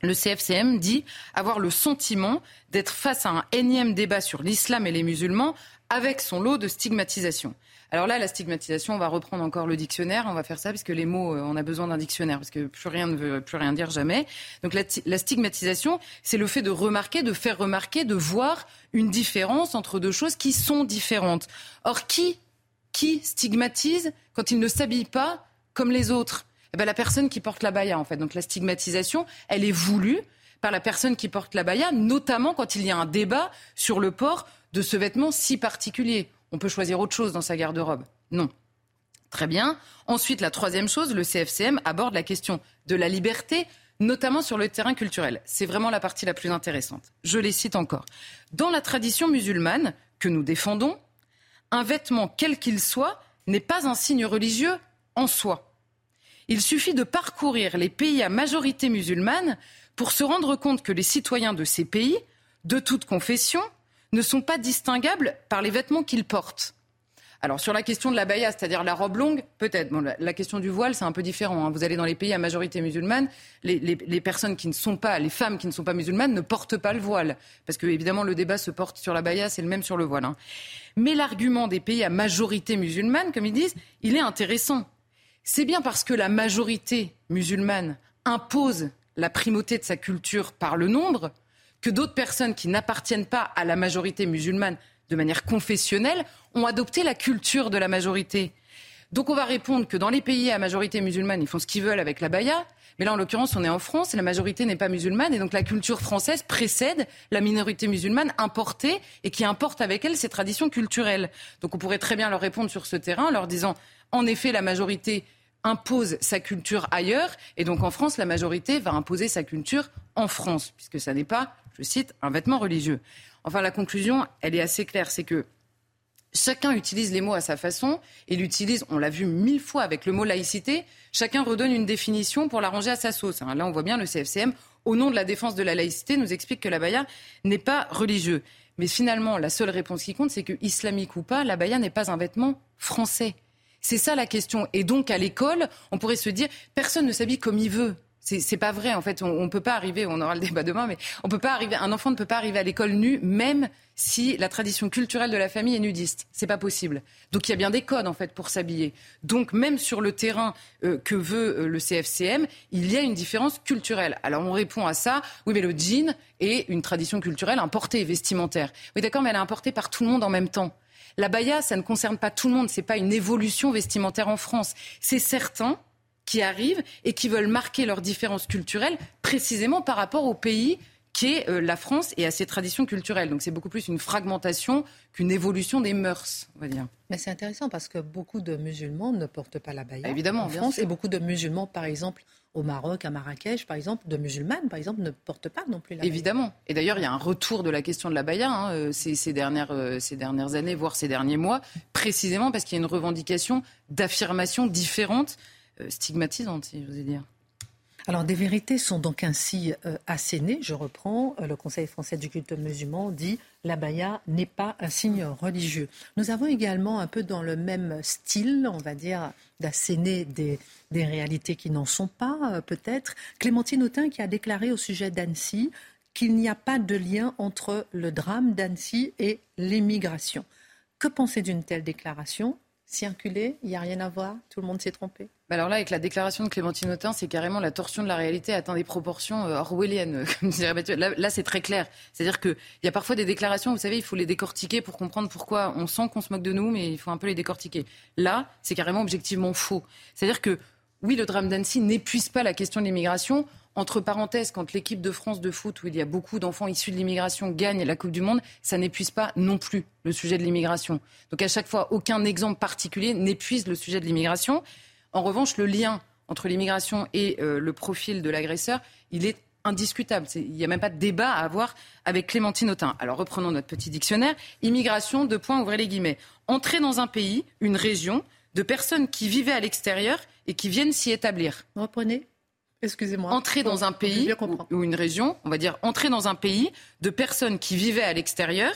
le CFCM dit avoir le sentiment d'être face à un énième débat sur l'islam et les musulmans avec son lot de stigmatisation. Alors là, la stigmatisation, on va reprendre encore le dictionnaire, on va faire ça parce que les mots, euh, on a besoin d'un dictionnaire parce que plus rien ne veut plus rien dire jamais. Donc la, stigmatisation, c'est le fait de remarquer, de faire remarquer, de voir une différence entre deux choses qui sont différentes. Or, qui, qui stigmatise quand il ne s'habille pas comme les autres? Eh ben, La personne qui porte la baya, en fait. Donc la stigmatisation, elle est voulue par la personne qui porte la baya, notamment quand il y a un débat sur le port de ce vêtement si particulier. On peut choisir autre chose dans sa garde-robe. Non. Très bien. Ensuite, la troisième chose, le CFCM aborde la question de la liberté, notamment sur le terrain culturel. C'est vraiment la partie la plus intéressante. Je les cite encore. Dans la tradition musulmane que nous défendons, un vêtement quel qu'il soit n'est pas un signe religieux en soi. Il suffit de parcourir les pays à majorité musulmane pour se rendre compte que les citoyens de ces pays, de toute confession, ne sont pas distinguables par les vêtements qu'ils portent. Alors sur la question de la baya, c'est-à-dire la robe longue, peut-être. Bon, la, question du voile, c'est un peu différent. Hein. Vous allez dans les pays à majorité musulmane, les, personnes qui ne sont pas, les femmes qui ne sont pas musulmanes ne portent pas le voile. Parce que évidemment, le débat se porte sur la baya, c'est le même sur le voile. Hein. Mais l'argument des pays à majorité musulmane, comme ils disent, il est intéressant. C'est bien parce que la majorité musulmane impose la primauté de sa culture par le nombre que d'autres personnes qui n'appartiennent pas à la majorité musulmane de manière confessionnelle, ont adopté la culture de la majorité. Donc on va répondre que dans les pays à majorité musulmane, ils font ce qu'ils veulent avec la baya. Mais là, en l'occurrence, on est en France et la majorité n'est pas musulmane. Et donc la culture française précède la minorité musulmane importée et qui importe avec elle ses traditions culturelles. Donc on pourrait très bien leur répondre sur ce terrain en leur disant, en effet, la majorité impose sa culture ailleurs. Et donc en France, la majorité va imposer sa culture en France, puisque ça n'est pas, je cite, un vêtement religieux. Enfin, la conclusion, elle est assez claire, c'est que chacun utilise les mots à sa façon. Il utilise, on l'a vu mille fois avec le mot laïcité, chacun redonne une définition pour l'arranger à sa sauce. Hein. Là, on voit bien le CFCM, au nom de la défense de la laïcité, nous explique que la baya n'est pas religieux. Mais finalement, la seule réponse qui compte, c'est que islamique ou pas, la baya n'est pas un vêtement français. C'est ça la question. Et donc, à l'école, on pourrait se dire, personne ne s'habille comme il veut. C'est pas vrai en fait. On, ne peut pas arriver. On aura le débat demain, mais on peut pas arriver. Un enfant ne peut pas arriver à l'école nu, même si la tradition culturelle de la famille est nudiste. C'est pas possible. Donc il y a bien des codes en fait pour s'habiller. Donc même sur le terrain euh, que veut euh, le CFCM, il y a une différence culturelle. Alors on répond à ça. Oui, mais le jean est une tradition culturelle importée, vestimentaire. Oui, d'accord, mais elle est importée par tout le monde en même temps. La baya, ça ne concerne pas tout le monde. C'est pas une évolution vestimentaire en France. C'est certain qui arrivent et qui veulent marquer leurs différences culturelles précisément par rapport au pays qu'est euh, la France et à ses traditions culturelles. Donc c'est beaucoup plus une fragmentation qu'une évolution des mœurs, on va dire. Mais c'est intéressant parce que beaucoup de musulmans ne portent pas la baya Évidemment, en France et beaucoup de musulmans, par exemple, au Maroc, à Marrakech, par exemple, de musulmanes, par exemple, ne portent pas non plus la Évidemment. Et d'ailleurs, il y a un retour de la question de la baya hein, euh, ces, dernières, euh, ces dernières années, voire ces derniers mois, précisément parce qu'il y a une revendication d'affirmation différente stigmatisante, si je vous ai dire. Alors, des vérités sont donc ainsi euh, assénées. Je reprends. Euh, le Conseil français du culte musulman dit la baya n'est pas un signe religieux. Nous avons également, un peu dans le même style, on va dire, d'asséner des, réalités qui n'en sont pas, peut-être. Clémentine Autain qui a déclaré au sujet d'Annecy qu'il n'y a pas de lien entre le drame d'Annecy et l'émigration. Que pensez d'une telle déclaration? Circuler, il n'y a rien à voir, tout le monde s'est trompé. Alors là, avec la déclaration de Clémentine Autain, c'est carrément la torsion de la réalité atteint des proportions euh, orwelliennes. là, là c'est très clair. C'est-à-dire qu'il y a parfois des déclarations, vous savez, il faut les décortiquer pour comprendre pourquoi on sent qu'on se moque de nous, mais il faut un peu les décortiquer. Là, c'est carrément objectivement faux. C'est-à-dire que, oui, le drame d'Annecy n'épuise pas la question de l'immigration. Entre parenthèses, quand l'équipe de France de foot, où il y a beaucoup d'enfants issus de l'immigration, gagne la Coupe du Monde, ça n'épuise pas non plus le sujet de l'immigration. Donc à chaque fois, aucun exemple particulier n'épuise le sujet de l'immigration. En revanche, le lien entre l'immigration et euh, le profil de l'agresseur, il est indiscutable. Il n'y a même pas de débat à avoir avec Clémentine Autain. Alors reprenons notre petit dictionnaire. Immigration, deux points, ouvrez les guillemets. Entrer dans un pays, une région, de personnes qui vivaient à l'extérieur et qui viennent s'y établir. Reprenez. Excusez-moi. Entrer dans un pays ou, une région, on va dire entrer dans un pays de personnes qui vivaient à l'extérieur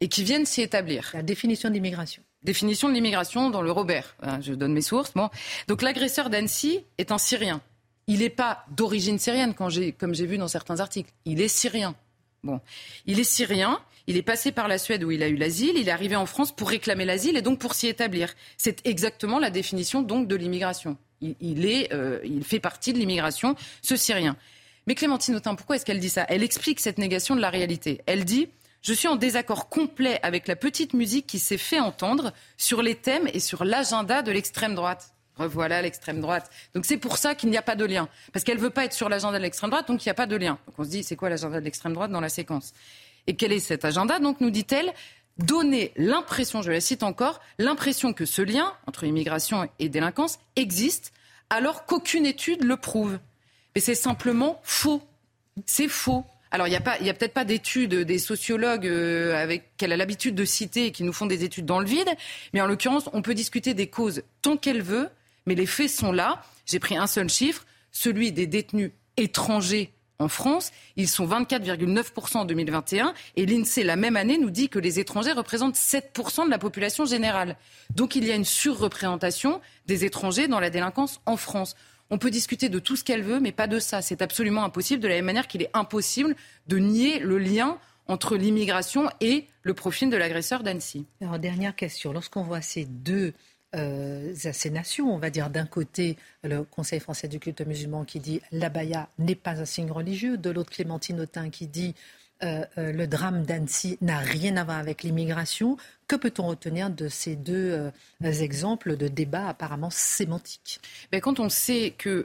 et qui viennent s'y établir. La définition de l'immigration. Définition de l'immigration dans le Robert. Hein, je donne mes sources. Bon. Donc l'agresseur d'Annecy est un Syrien. Il n'est pas d'origine syrienne, comme j'ai vu dans certains articles. Il est syrien. Bon. Il est syrien. Il est passé par la Suède où il a eu l'asile. Il est arrivé en France pour réclamer l'asile et donc pour s'y établir. C'est exactement la définition donc de l'immigration. Euh, il fait partie de l'immigration, ce Syrien. Mais Clémentine Autain, pourquoi est-ce qu'elle dit ça? Elle explique cette négation de la réalité. Elle dit je suis en désaccord complet avec la petite musique qui s'est fait entendre sur les thèmes et sur l'agenda de l'extrême droite. Revoilà l'extrême droite. Donc c'est pour ça qu'il n'y a pas de lien. Parce qu'elle ne veut pas être sur l'agenda de l'extrême droite, donc il n'y a pas de lien. Donc on se dit, c'est quoi l'agenda de l'extrême droite dans la séquence? Et quel est cet agenda? Donc nous dit-elle, donner l'impression, je la cite encore, l'impression que ce lien entre immigration et délinquance existe alors qu'aucune étude le prouve. Mais c'est simplement faux. C'est faux. Alors, il n'y a, a peut-être pas d'études des sociologues euh, qu'elle a l'habitude de citer et qui nous font des études dans le vide, mais en l'occurrence, on peut discuter des causes tant qu'elle veut, mais les faits sont là. J'ai pris un seul chiffre, celui des détenus étrangers en France. Ils sont 24,9% en 2021 et l'INSEE, la même année, nous dit que les étrangers représentent 7% de la population générale. Donc il y a une surreprésentation des étrangers dans la délinquance en France. On peut discuter de tout ce qu'elle veut, mais pas de ça. C'est absolument impossible, de la même manière qu'il est impossible de nier le lien entre l'immigration et le profil de l'agresseur d'Annecy. Alors, dernière question. Lorsqu'on voit ces deux euh, nations, on va dire d'un côté le Conseil français du culte musulman qui dit l'abaya n'est pas un signe religieux, de l'autre Clémentine Autain qui dit euh, euh, le drame d'Annecy n'a rien à voir avec l'immigration. Que peut-on retenir de ces deux euh, exemples de débats apparemment sémantiques? Ben, Quand on sait que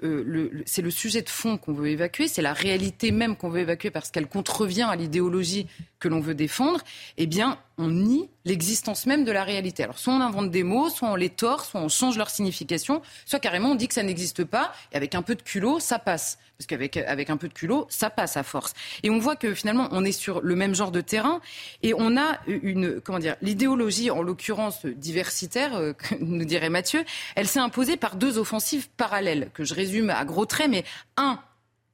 c'est le sujet de fond qu'on veut évacuer, c'est la réalité même qu'on veut évacuer parce qu'elle contrevient à l'idéologie que l'on veut défendre, eh bien, on nie l'existence même de la réalité. Alors, soit on invente des mots, soit on les tord, soit on change leur signification, soit carrément on dit que ça n'existe pas, et avec un peu de culot, ça passe. Parce qu'avec avec un peu de culot, ça passe à force. Et on voit que finalement, on est sur le même genre de terrain, et on a une, comment dire, l'idéologie, en l'occurrence diversitaire, euh, nous dirait Mathieu, elle s'est imposée par deux offensives parallèles, que je résume à gros traits, mais un,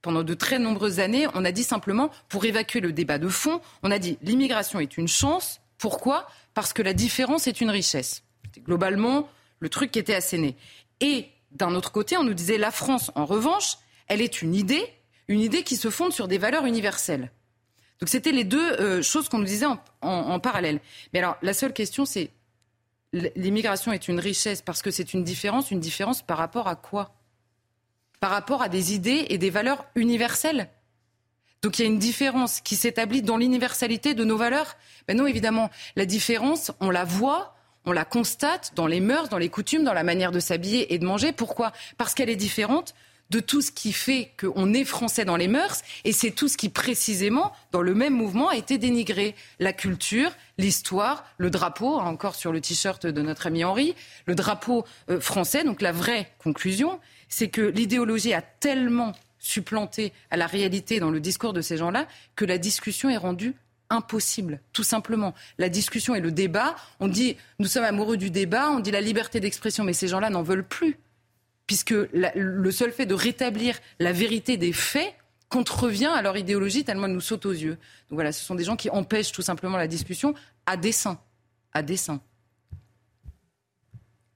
pendant de très nombreuses années, on a dit simplement, pour évacuer le débat de fond, on a dit l'immigration est une chance. Pourquoi? Parce que la différence est une richesse. C'était globalement le truc qui était asséné. Et d'un autre côté, on nous disait la France, en revanche, elle est une idée, une idée qui se fonde sur des valeurs universelles. Donc c'était les deux euh, choses qu'on nous disait en, parallèle. Mais alors la seule question, c'est l'immigration est une richesse parce que c'est une différence, une différence par rapport à quoi? Par rapport à des idées et des valeurs universelles. Donc il y a une différence qui s'établit dans l'universalité de nos valeurs? Ben non, évidemment, la différence, on la voit, on la constate dans les mœurs, dans les coutumes, dans la manière de s'habiller et de manger. Pourquoi? Parce qu'elle est différente de tout ce qui fait qu'on est français dans les mœurs, et c'est tout ce qui précisément, dans le même mouvement, a été dénigré. La culture, l'histoire, le drapeau, encore sur le t-shirt de notre ami Henri, le drapeau euh, français. Donc la vraie conclusion, c'est que l'idéologie a tellement supplanté à la réalité dans le discours de ces gens-là que la discussion est rendue impossible, tout simplement. La discussion et le débat, on dit nous sommes amoureux du débat, on dit la liberté d'expression, mais ces gens-là n'en veulent plus, puisque le seul fait de rétablir la vérité des faits contrevient à leur idéologie tellement elle nous saute aux yeux. Donc voilà, ce sont des gens qui empêchent tout simplement la discussion à dessein, à dessein.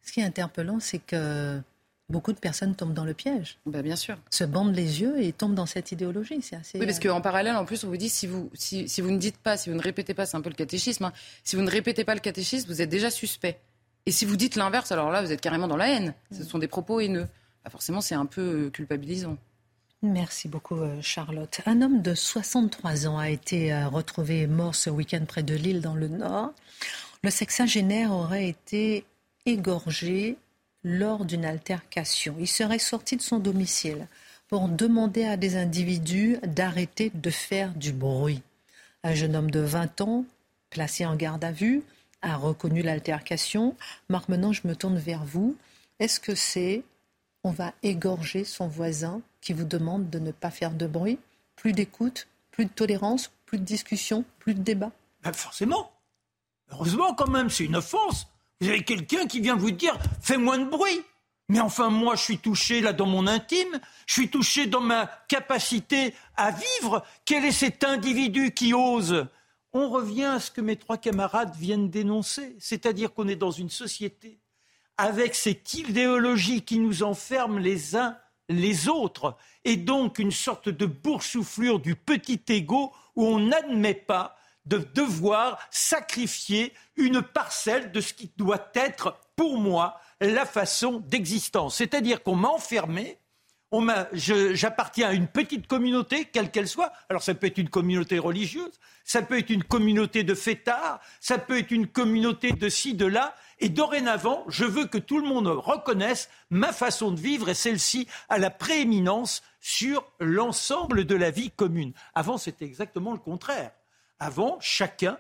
Ce qui est interpellant, c'est que beaucoup de personnes tombent dans le piège. Bah, bien sûr. Se bandent les yeux et tombent dans cette idéologie. C'est assez. Oui, parce qu'en parallèle, en plus, on vous dit si vous, si, si, vous ne dites pas, si vous ne répétez pas, c'est un peu le catéchisme, hein, si vous ne répétez pas le catéchisme, vous êtes déjà suspect. Et si vous dites l'inverse, alors là, vous êtes carrément dans la haine. Ce sont des propos haineux. Bah, forcément, c'est un peu euh, culpabilisant. Merci beaucoup, euh, Charlotte. Un homme de 63 ans a été euh, retrouvé mort ce week-end près de Lille, dans le Nord. Le sexagénaire aurait été égorgé lors d'une altercation. Il serait sorti de son domicile pour demander à des individus d'arrêter de faire du bruit. Un jeune homme de 20 ans, placé en garde à vue, a reconnu l'altercation. Marc, maintenant, je me tourne vers vous. Est-ce que c'est on va égorger son voisin qui vous demande de ne pas faire de bruit? Plus d'écoute, plus de tolérance, plus de discussion, plus de débat? Ben Forcément. Heureusement, quand même, c'est une offense. Vous avez quelqu'un qui vient vous dire fais moins de bruit. Mais enfin, moi, je suis touché là dans mon intime, je suis touché dans ma capacité à vivre. Quel est cet individu qui ose On revient à ce que mes trois camarades viennent dénoncer, c'est-à-dire qu'on est dans une société avec cette idéologie qui nous enferme les uns les autres, et donc une sorte de boursouflure du petit égo où on n'admet pas de devoir sacrifier une parcelle de ce qui doit être, pour moi, la façon d'existence. C'est-à-dire qu'on m'a enfermé, j'appartiens à une petite communauté, quelle qu'elle soit. Alors ça peut être une communauté religieuse, ça peut être une communauté de fêtards, ça peut être une communauté de ci, de là. Et dorénavant, je veux que tout le monde reconnaisse ma façon de vivre et celle-ci a la prééminence sur l'ensemble de la vie commune. Avant, c'était exactement le contraire. Avant, chacun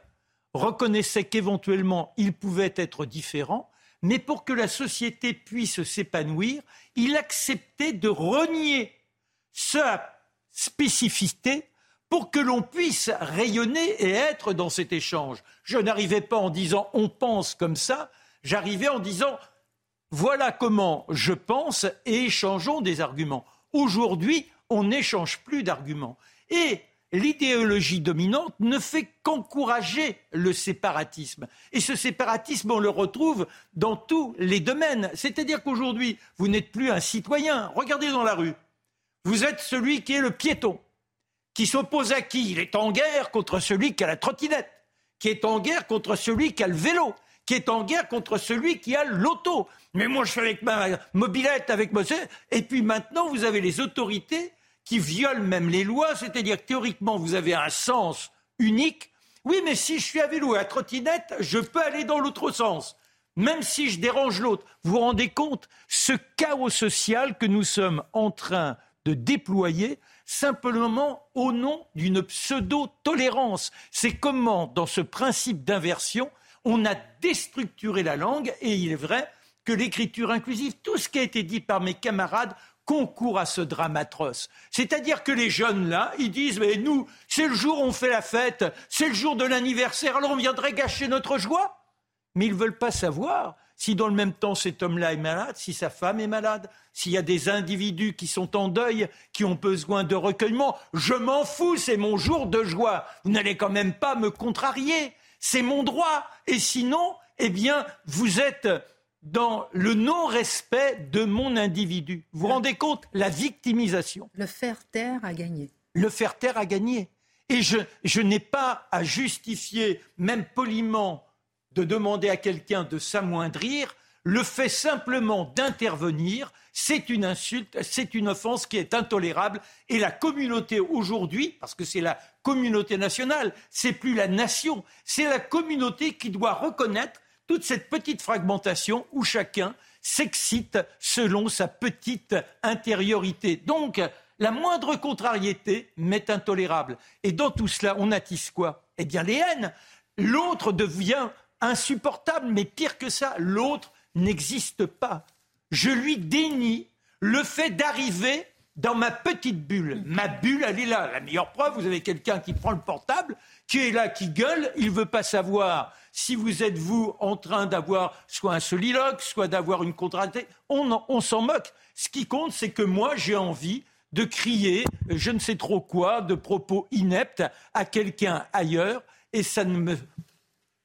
reconnaissait qu'éventuellement il pouvait être différent, mais pour que la société puisse s'épanouir, il acceptait de renier sa spécificité pour que l'on puisse rayonner et être dans cet échange. Je n'arrivais pas en disant on pense comme ça, j'arrivais en disant voilà comment je pense et échangeons des arguments. Aujourd'hui, on n'échange plus d'arguments. Et l'idéologie dominante ne fait qu'encourager le séparatisme. Et ce séparatisme, on le retrouve dans tous les domaines. C'est-à-dire qu'aujourd'hui, vous n'êtes plus un citoyen. Regardez dans la rue. Vous êtes celui qui est le piéton, qui s'oppose à qui? Il est en guerre contre celui qui a la trottinette, qui est en guerre contre celui qui a le vélo, qui est en guerre contre celui qui a l'auto. Mais moi, je suis avec ma mobilette, avec moi. Et puis maintenant, vous avez les autorités qui violent même les lois, c'est-à-dire que théoriquement, vous avez un sens unique. Oui, mais si je suis à vélo et à trottinette, je peux aller dans l'autre sens, même si je dérange l'autre. Vous vous rendez compte ce chaos social que nous sommes en train de déployer simplement au nom d'une pseudo-tolérance. C'est comment, dans ce principe d'inversion, on a déstructuré la langue, et il est vrai que l'écriture inclusive, tout ce qui a été dit par mes camarades, concourt à ce drame atroce. C'est-à-dire que les jeunes là, ils disent mais nous, c'est le jour où on fait la fête, c'est le jour de l'anniversaire, alors on viendrait gâcher notre joie. Mais ils ne veulent pas savoir si dans le même temps cet homme-là est malade, si sa femme est malade, s'il y a des individus qui sont en deuil, qui ont besoin de recueillement. Je m'en fous, c'est mon jour de joie. Vous n'allez quand même pas me contrarier. C'est mon droit. Et sinon, eh bien, vous êtes dans le non-respect de mon individu. Vous vous rendez compte La victimisation. Le faire taire a gagné. Le faire taire a gagné. Et je, je n'ai pas à justifier, même poliment, de demander à quelqu'un de s'amoindrir. Le fait simplement d'intervenir, c'est une insulte, c'est une offense qui est intolérable. Et la communauté aujourd'hui, parce que c'est la communauté nationale, c'est plus la nation, c'est la communauté qui doit reconnaître toute cette petite fragmentation où chacun s'excite selon sa petite intériorité. Donc, la moindre contrariété m'est intolérable. Et dans tout cela, on attise quoi? Eh bien, les haines. L'autre devient insupportable, mais pire que ça, l'autre n'existe pas. Je lui dénie le fait d'arriver dans ma petite bulle. Ma bulle, elle est là. La meilleure preuve, vous avez quelqu'un qui prend le portable, qui est là, qui gueule, il ne veut pas savoir si vous êtes, vous, en train d'avoir soit un soliloque, soit d'avoir une contrainte. On, s'en moque. Ce qui compte, c'est que moi, j'ai envie de crier je ne sais trop quoi, de propos ineptes à quelqu'un ailleurs, et ça ne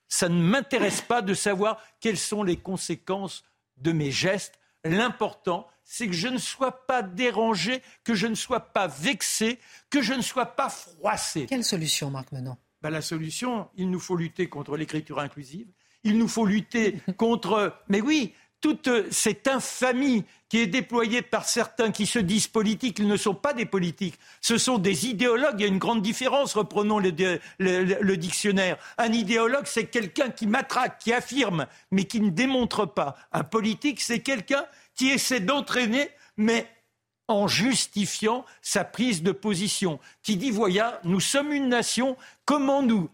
ça ne m'intéresse pas de savoir quelles sont les conséquences de mes gestes. L'important, c'est que je ne sois pas dérangé, que je ne sois pas vexé, que je ne sois pas froissé. Quelle solution, Marc Menon? Ben, La solution, il nous faut lutter contre l'écriture inclusive, il nous faut lutter contre... Mais oui, toute cette infamie qui est déployée par certains qui se disent politiques, ils ne sont pas des politiques, ce sont des idéologues. Il y a une grande différence, reprenons le, dictionnaire. Un idéologue, c'est quelqu'un qui matraque, qui affirme, mais qui ne démontre pas. Un politique, c'est quelqu'un qui essaie d'entraîner, mais en justifiant sa prise de position, qui dit, voilà, nous sommes une nation, comment nous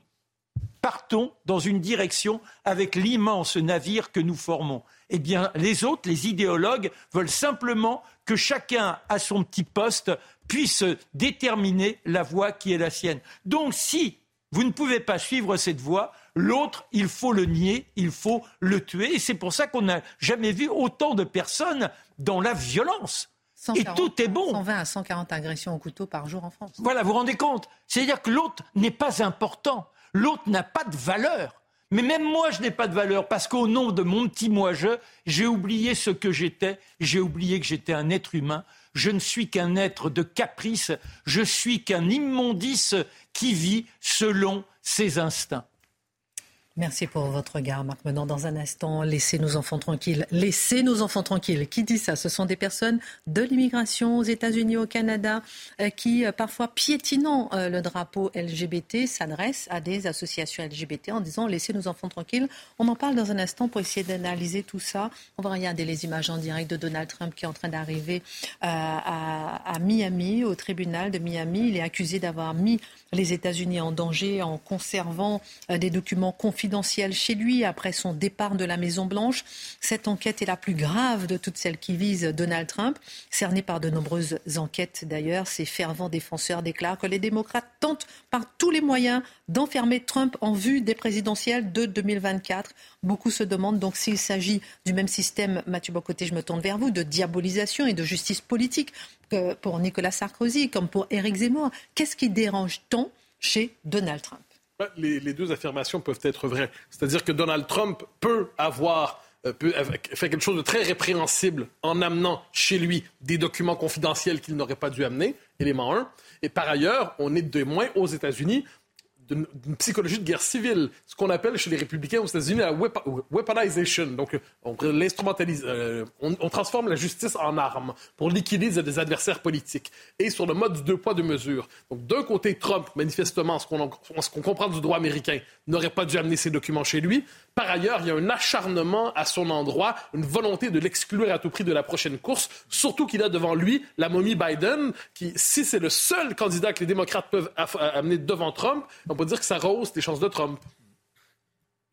partons dans une direction avec l'immense navire que nous formons Eh bien, les autres, les idéologues, veulent simplement que chacun, à son petit poste, puisse déterminer la voie qui est la sienne. Donc, si vous ne pouvez pas suivre cette voie, L'autre, il faut le nier, il faut le tuer. Et c'est pour ça qu'on n'a jamais vu autant de personnes dans la violence. et tout est bon. 120 à 140 agressions au couteau par jour en France. Voilà, vous vous rendez compte? C'est-à-dire que l'autre n'est pas important. L'autre n'a pas de valeur. Mais même moi, je n'ai pas de valeur parce qu'au nom de mon petit moi-je, j'ai oublié ce que j'étais. J'ai oublié que j'étais un être humain. Je ne suis qu'un être de caprice. Je suis qu'un immondice qui vit selon ses instincts. Merci pour votre regard, Marc. Maintenant, dans un instant, laissez nos enfants tranquilles. Laissez nos enfants tranquilles. Qui dit ça? Ce sont des personnes de l'immigration aux États-Unis, au Canada, euh, qui, euh, parfois piétinant euh, le drapeau LGBT, s'adressent à des associations LGBT en disant laissez nos enfants tranquilles. On en parle dans un instant pour essayer d'analyser tout ça. On va regarder les images en direct de Donald Trump qui est en train d'arriver à, à Miami, au tribunal de Miami. Il est accusé d'avoir mis les États-Unis en danger en conservant des documents confidentiels confidentiels chez lui après son départ de la Maison-Blanche. Cette enquête est la plus grave de toutes celles qui visent Donald Trump. Cerné par de nombreuses enquêtes d'ailleurs, ces fervents défenseurs déclarent que les démocrates tentent par tous les moyens d'enfermer Trump en vue des présidentielles de 2024. Beaucoup se demandent donc s'il s'agit du même système, Mathieu Bocoté, je me tourne vers vous, de diabolisation et de justice politique que pour Nicolas Sarkozy comme pour Éric Zemmour. Qu'est-ce qui dérange tant chez Donald Trump? Les, deux affirmations peuvent être vraies. C'est-à-dire que Donald Trump peut avoir euh, peut fait quelque chose de très répréhensible en amenant chez lui des documents confidentiels qu'il n'aurait pas dû amener, élément 1. Et par ailleurs, on est de moins aux États-Unis d'une psychologie de guerre civile, ce qu'on appelle chez les républicains aux États-Unis la weaponization. Donc, on, l'instrumentalise, euh, on, transforme la justice en arme pour liquider des adversaires politiques. Et sur le mode du deux poids, deux mesures. Donc, d'un côté, Trump, manifestement, ce qu'on comprend du droit américain, n'aurait pas dû amener ses documents chez lui. Par ailleurs, il y a un acharnement à son endroit, une volonté de l'exclure à tout prix de la prochaine course, surtout qu'il a devant lui la momie Biden, qui, si c'est le seul candidat que les démocrates peuvent amener devant Trump, on peut dire que ça rehausse les chances de Trump.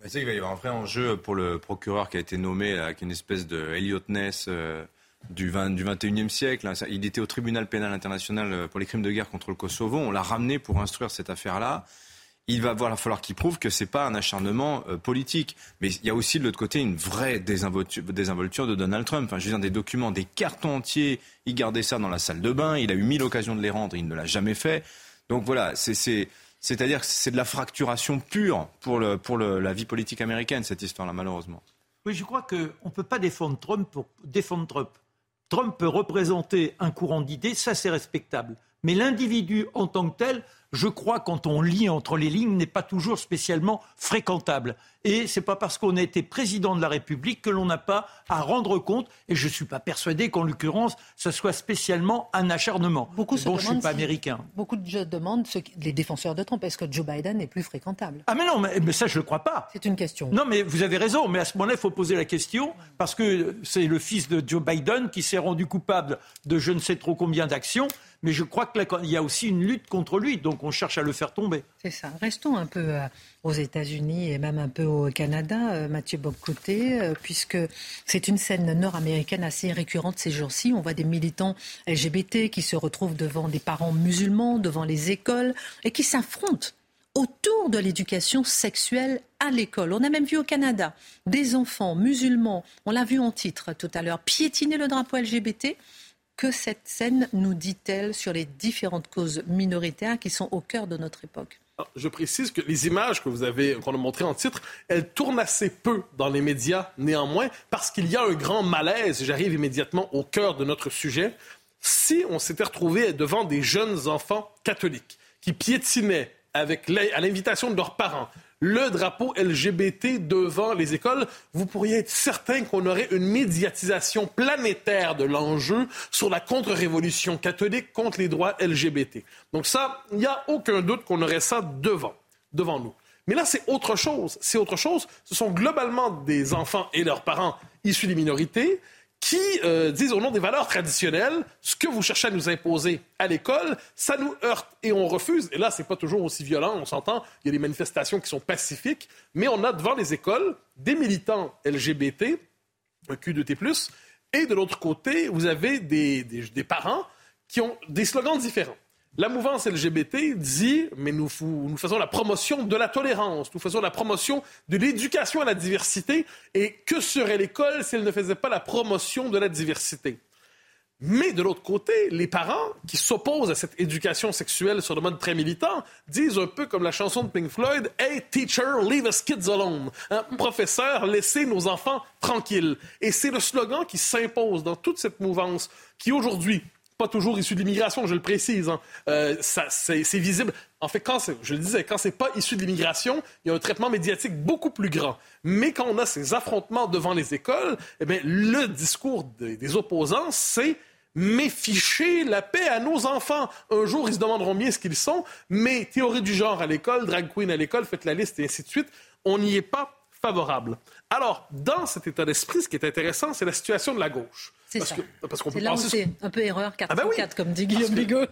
Tu sais qu'il va y avoir un vrai enjeu pour le procureur qui a été nommé, avec une espèce de Elliot Ness euh, du, 20, du 21e siècle. Il était au tribunal pénal international euh, pour les crimes de guerre contre le Kosovo. On l'a ramené pour instruire cette affaire-là il va falloir qu'il prouve que ce n'est pas un acharnement euh, politique. Mais il y a aussi de l'autre côté une vraie désinvolture, de Donald Trump. Je veux dire, des documents, des cartons entiers, il gardait ça dans la salle de bain, il a eu mille occasions de les rendre, il ne l'a jamais fait. Donc voilà, c'est... C'est-à-dire que c'est de la fracturation pure pour, la vie politique américaine, cette histoire-là, malheureusement. Oui, je crois qu'on ne peut pas défendre Trump pour défendre Trump. Trump peut représenter un courant d'idées, ça c'est respectable. Mais l'individu en tant que tel, je crois, quand on lit entre les lignes, n'est pas toujours spécialement fréquentable. Et ce n'est pas parce qu'on a été président de la République que l'on n'a pas à rendre compte. Et je ne suis pas persuadé qu'en l'occurrence, ce soit spécialement un acharnement. Beaucoup bon, je ne suis pas américain. Beaucoup de gens demandent, les défenseurs de Trump, est-ce que Joe Biden est plus fréquentable? Ah mais non, mais, ça je ne crois pas. C'est une question. Non, mais vous avez raison. Mais à ce moment-là, il faut poser la question parce que c'est le fils de Joe Biden qui s'est rendu coupable de je ne sais trop combien d'actions mais je crois qu'il y a aussi une lutte contre lui, donc on cherche à le faire tomber. C'est ça. Restons un peu euh, aux États-Unis et même un peu au Canada, euh, Mathieu Bobcoté, euh, puisque c'est une scène nord-américaine assez récurrente ces jours-ci. On voit des militants LGBT qui se retrouvent devant des parents musulmans, devant les écoles, et qui s'affrontent autour de l'éducation sexuelle à l'école. On a même vu au Canada des enfants musulmans, on l'a vu en titre tout à l'heure, piétiner le drapeau LGBT que cette scène nous dit-elle sur les différentes causes minoritaires qui sont au cœur de notre époque? Je précise que les images que vous avez, qu'on a montrées en titre, elles tournent assez peu dans les médias, néanmoins, parce qu'il y a un grand malaise. J'arrive immédiatement au cœur de notre sujet. Si on s'était retrouvé devant des jeunes enfants catholiques qui piétinaient avec à l'invitation de leurs parents le drapeau LGBT devant les écoles, vous pourriez être certain qu'on aurait une médiatisation planétaire de l'enjeu sur la contre-révolution catholique contre les droits LGBT. Donc ça, il n'y a aucun doute qu'on aurait ça devant, devant nous. Mais là, c'est autre chose. C'est autre chose. Ce sont globalement des enfants et leurs parents issus des minorités qui euh, disent au nom des valeurs traditionnelles, ce que vous cherchez à nous imposer à l'école, ça nous heurte et on refuse. Et là, c'est pas toujours aussi violent, on s'entend. Il y a des manifestations qui sont pacifiques, mais on a devant les écoles des militants LGBT, un Q2T+, et de l'autre côté, vous avez des, des parents qui ont des slogans différents. La mouvance LGBT dit, mais nous, faisons la promotion de la tolérance, nous faisons la promotion de l'éducation à la diversité, et que serait l'école si elle ne faisait pas la promotion de la diversité? Mais de l'autre côté, les parents qui s'opposent à cette éducation sexuelle sur le mode très militant disent un peu comme la chanson de Pink Floyd, Hey teacher, leave us kids alone. Hein, professeur, laissez nos enfants tranquilles. Et c'est le slogan qui s'impose dans toute cette mouvance qui aujourd'hui toujours issu de l'immigration, je le précise. Hein. Euh, c'est visible. En fait, quand je le disais, quand c'est pas issu de l'immigration, il y a un traitement médiatique beaucoup plus grand. Mais quand on a ces affrontements devant les écoles, eh bien, le discours des, opposants, c'est mais la paix à nos enfants. Un jour, ils se demanderont bien ce qu'ils sont, mais théorie du genre à l'école, drag queen à l'école, faites la liste et ainsi de suite, on n'y est pas favorable. Alors, dans cet état d'esprit, ce qui est intéressant, c'est la situation de la gauche. C'est ça. parce qu'on peut là penser... un peu erreur 4 ah ben oui. comme dit Guillaume Bigot.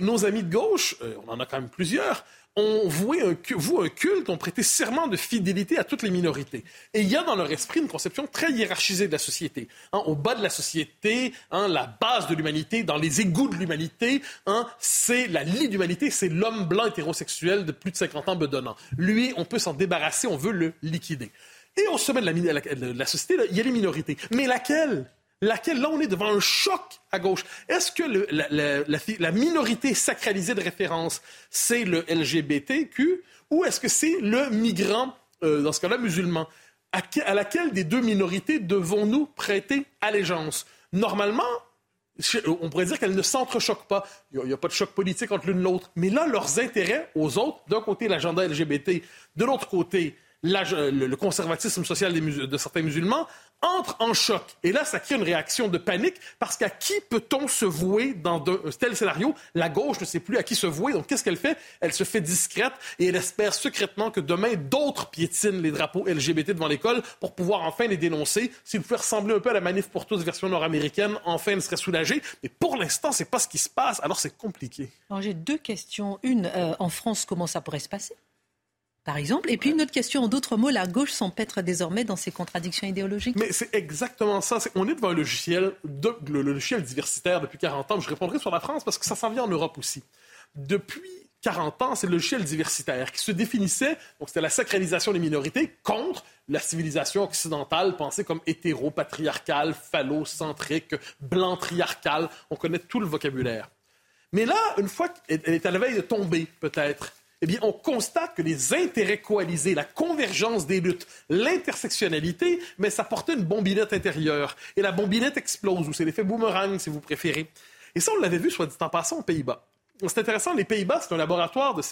nos amis de gauche, euh, on en a quand même plusieurs, ont voué un, un culte, ont prêté serment de fidélité à toutes les minorités. Et il y a dans leur esprit une conception très hiérarchisée de la société. Hein, au bas de la société, hein, la base de l'humanité, dans les égouts de l'humanité, hein, c'est la lie d'humanité, c'est l'homme blanc hétérosexuel de plus de 50 ans bedonnant. Lui, on peut s'en débarrasser, on veut le liquider. Et au sommet de la, de la société, il y a les minorités. Mais laquelle? Laquelle, là, on est devant un choc à gauche. Est-ce que la, minorité sacralisée de référence, c'est le LGBTQ ou est-ce que c'est le migrant, euh, dans ce cas-là, musulman? À, laquelle des deux minorités devons-nous prêter allégeance? Normalement, on pourrait dire qu'elles ne s'entrechoquent pas. Il n'y a, pas de choc politique entre l'une et l'autre. Mais là, leurs intérêts aux autres, d'un côté l'agenda LGBT, de l'autre côté le, conservatisme social de certains musulmans, entre en choc. Et là, ça crée une réaction de panique parce qu'à qui peut-on se vouer dans un tel scénario? La gauche ne sait plus à qui se vouer. Donc, qu'est-ce qu'elle fait? Elle se fait discrète et elle espère secrètement que demain, d'autres piétinent les drapeaux LGBT devant l'école pour pouvoir enfin les dénoncer. S'ils pouvaient ressembler un peu à la manif pour tous version nord-américaine, enfin, elle serait soulagée. Mais pour l'instant, c'est pas ce qui se passe. Alors, c'est compliqué. J'ai deux questions. Une, euh, en France, comment ça pourrait se passer? Par exemple. Et puis une autre question, en d'autres mots, la gauche s'empêtre désormais dans ses contradictions idéologiques. Mais c'est exactement ça. on est devant un logiciel, le, logiciel diversitaire depuis 40 ans. Je répondrai sur la France parce que ça s'en vient en Europe aussi. Depuis 40 ans, c'est le logiciel diversitaire qui se définissait, donc c'était la sacralisation des minorités contre la civilisation occidentale pensée comme hétéro-patriarcale, phallocentrique, blanc-triarcale. On connaît tout le vocabulaire. Mais là, une fois qu'elle est à la veille de tomber, peut-être, eh on constate que les intérêts coalisés, la convergence des luttes, l'intersectionnalité, mais ça portait une bombinette intérieure. Et la bombinette explose, ou c'est l'effet boomerang, si vous préférez. Et ça, on l'avait vu, soit dit en passant, aux Pays-Bas. C'est intéressant, les Pays-Bas, c'est un laboratoire de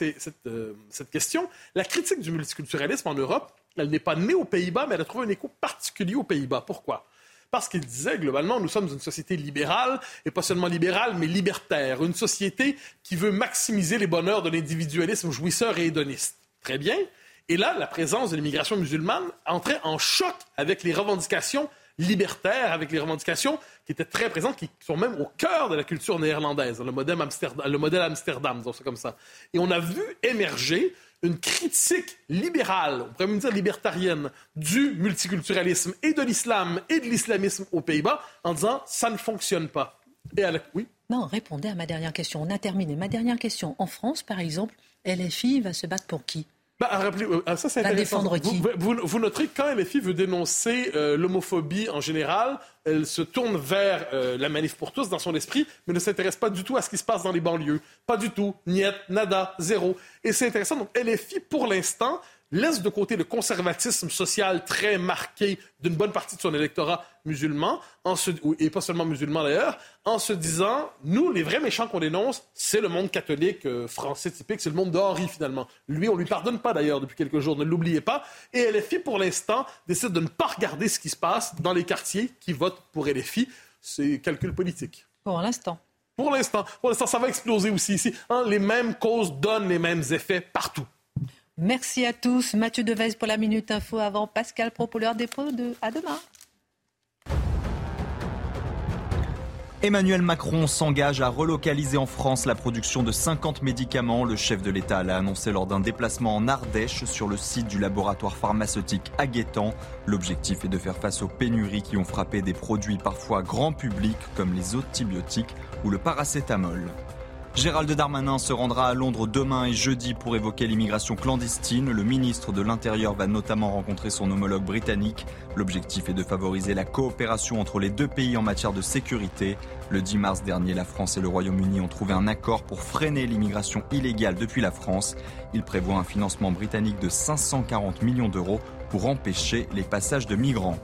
euh, cette, question. La critique du multiculturalisme en Europe, elle n'est pas née aux Pays-Bas, mais elle a trouvé un écho particulier aux Pays-Bas. Pourquoi? Parce qu'il disait globalement, nous sommes une société libérale, et pas seulement libérale, mais libertaire, une société qui veut maximiser les bonheurs de l'individualisme jouisseur et hédoniste. Très bien. Et là, la présence de l'immigration musulmane entrait en choc avec les revendications libertaires, avec les revendications qui étaient très présentes, qui sont même au cœur de la culture néerlandaise, le modèle Amsterdam, le modèle Amsterdam disons ça comme ça. Et on a vu émerger une critique libérale, on pourrait même dire libertarienne, du multiculturalisme et de l'islam et de l'islamisme aux Pays-Bas en disant ça ne fonctionne pas. Et Oui. Non, répondez à ma dernière question. On a terminé. Ma dernière question. En France, par exemple, LFI va se battre pour qui? Bah, euh, ah, ça, c'est défendre qui vous, vous, noterez que quand LFI veut dénoncer euh, l'homophobie en général, elle se tourne vers euh, la manif pour tous dans son esprit, mais ne s'intéresse pas du tout à ce qui se passe dans les banlieues. Pas du tout. Niet, nada, zéro. Et c'est intéressant. Donc, LFI, pour l'instant, laisse de côté le conservatisme social très marqué d'une bonne partie de son électorat musulman, et pas seulement musulman d'ailleurs, en se disant, nous, les vrais méchants qu'on dénonce, c'est le monde catholique euh, français typique, c'est le monde d'Henri finalement. Lui, on lui pardonne pas d'ailleurs depuis quelques jours, ne l'oubliez pas. Et LFI, pour l'instant, décide de ne pas regarder ce qui se passe dans les quartiers qui votent pour LFI. C'est calcul politique. Pour l'instant. Pour l'instant. Pour l'instant, ça va exploser aussi ici. Hein, les mêmes causes donnent les mêmes effets partout. Merci à tous. Mathieu Devez pour la Minute Info avant Pascal Propoleur dépôt à demain. Emmanuel Macron s'engage à relocaliser en France la production de 50 médicaments. Le chef de l'État l'a annoncé lors d'un déplacement en Ardèche sur le site du laboratoire pharmaceutique Aguetan. L'objectif est de faire face aux pénuries qui ont frappé des produits parfois grand public comme les antibiotiques ou le paracétamol. Gérald Darmanin se rendra à Londres demain et jeudi pour évoquer l'immigration clandestine. Le ministre de l'Intérieur va notamment rencontrer son homologue britannique. L'objectif est de favoriser la coopération entre les deux pays en matière de sécurité. Le 10 mars dernier, la France et le Royaume-Uni ont trouvé un accord pour freiner l'immigration illégale depuis la France. Il prévoit un financement britannique de 540 millions d'euros pour empêcher les passages de migrants.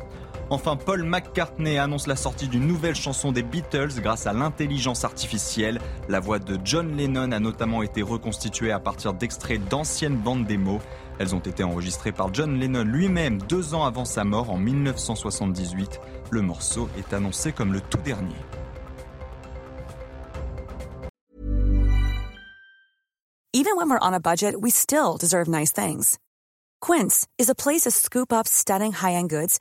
Enfin, Paul McCartney annonce la sortie d'une nouvelle chanson des Beatles grâce à l'intelligence artificielle. La voix de John Lennon a notamment été reconstituée à partir d'extraits d'anciennes bandes démos. Elles ont été enregistrées par John Lennon lui-même deux ans avant sa mort en 1978. Le morceau est annoncé comme le tout dernier. Even when we're on a budget, we still deserve nice things. Quince is a place to scoop up stunning high-end goods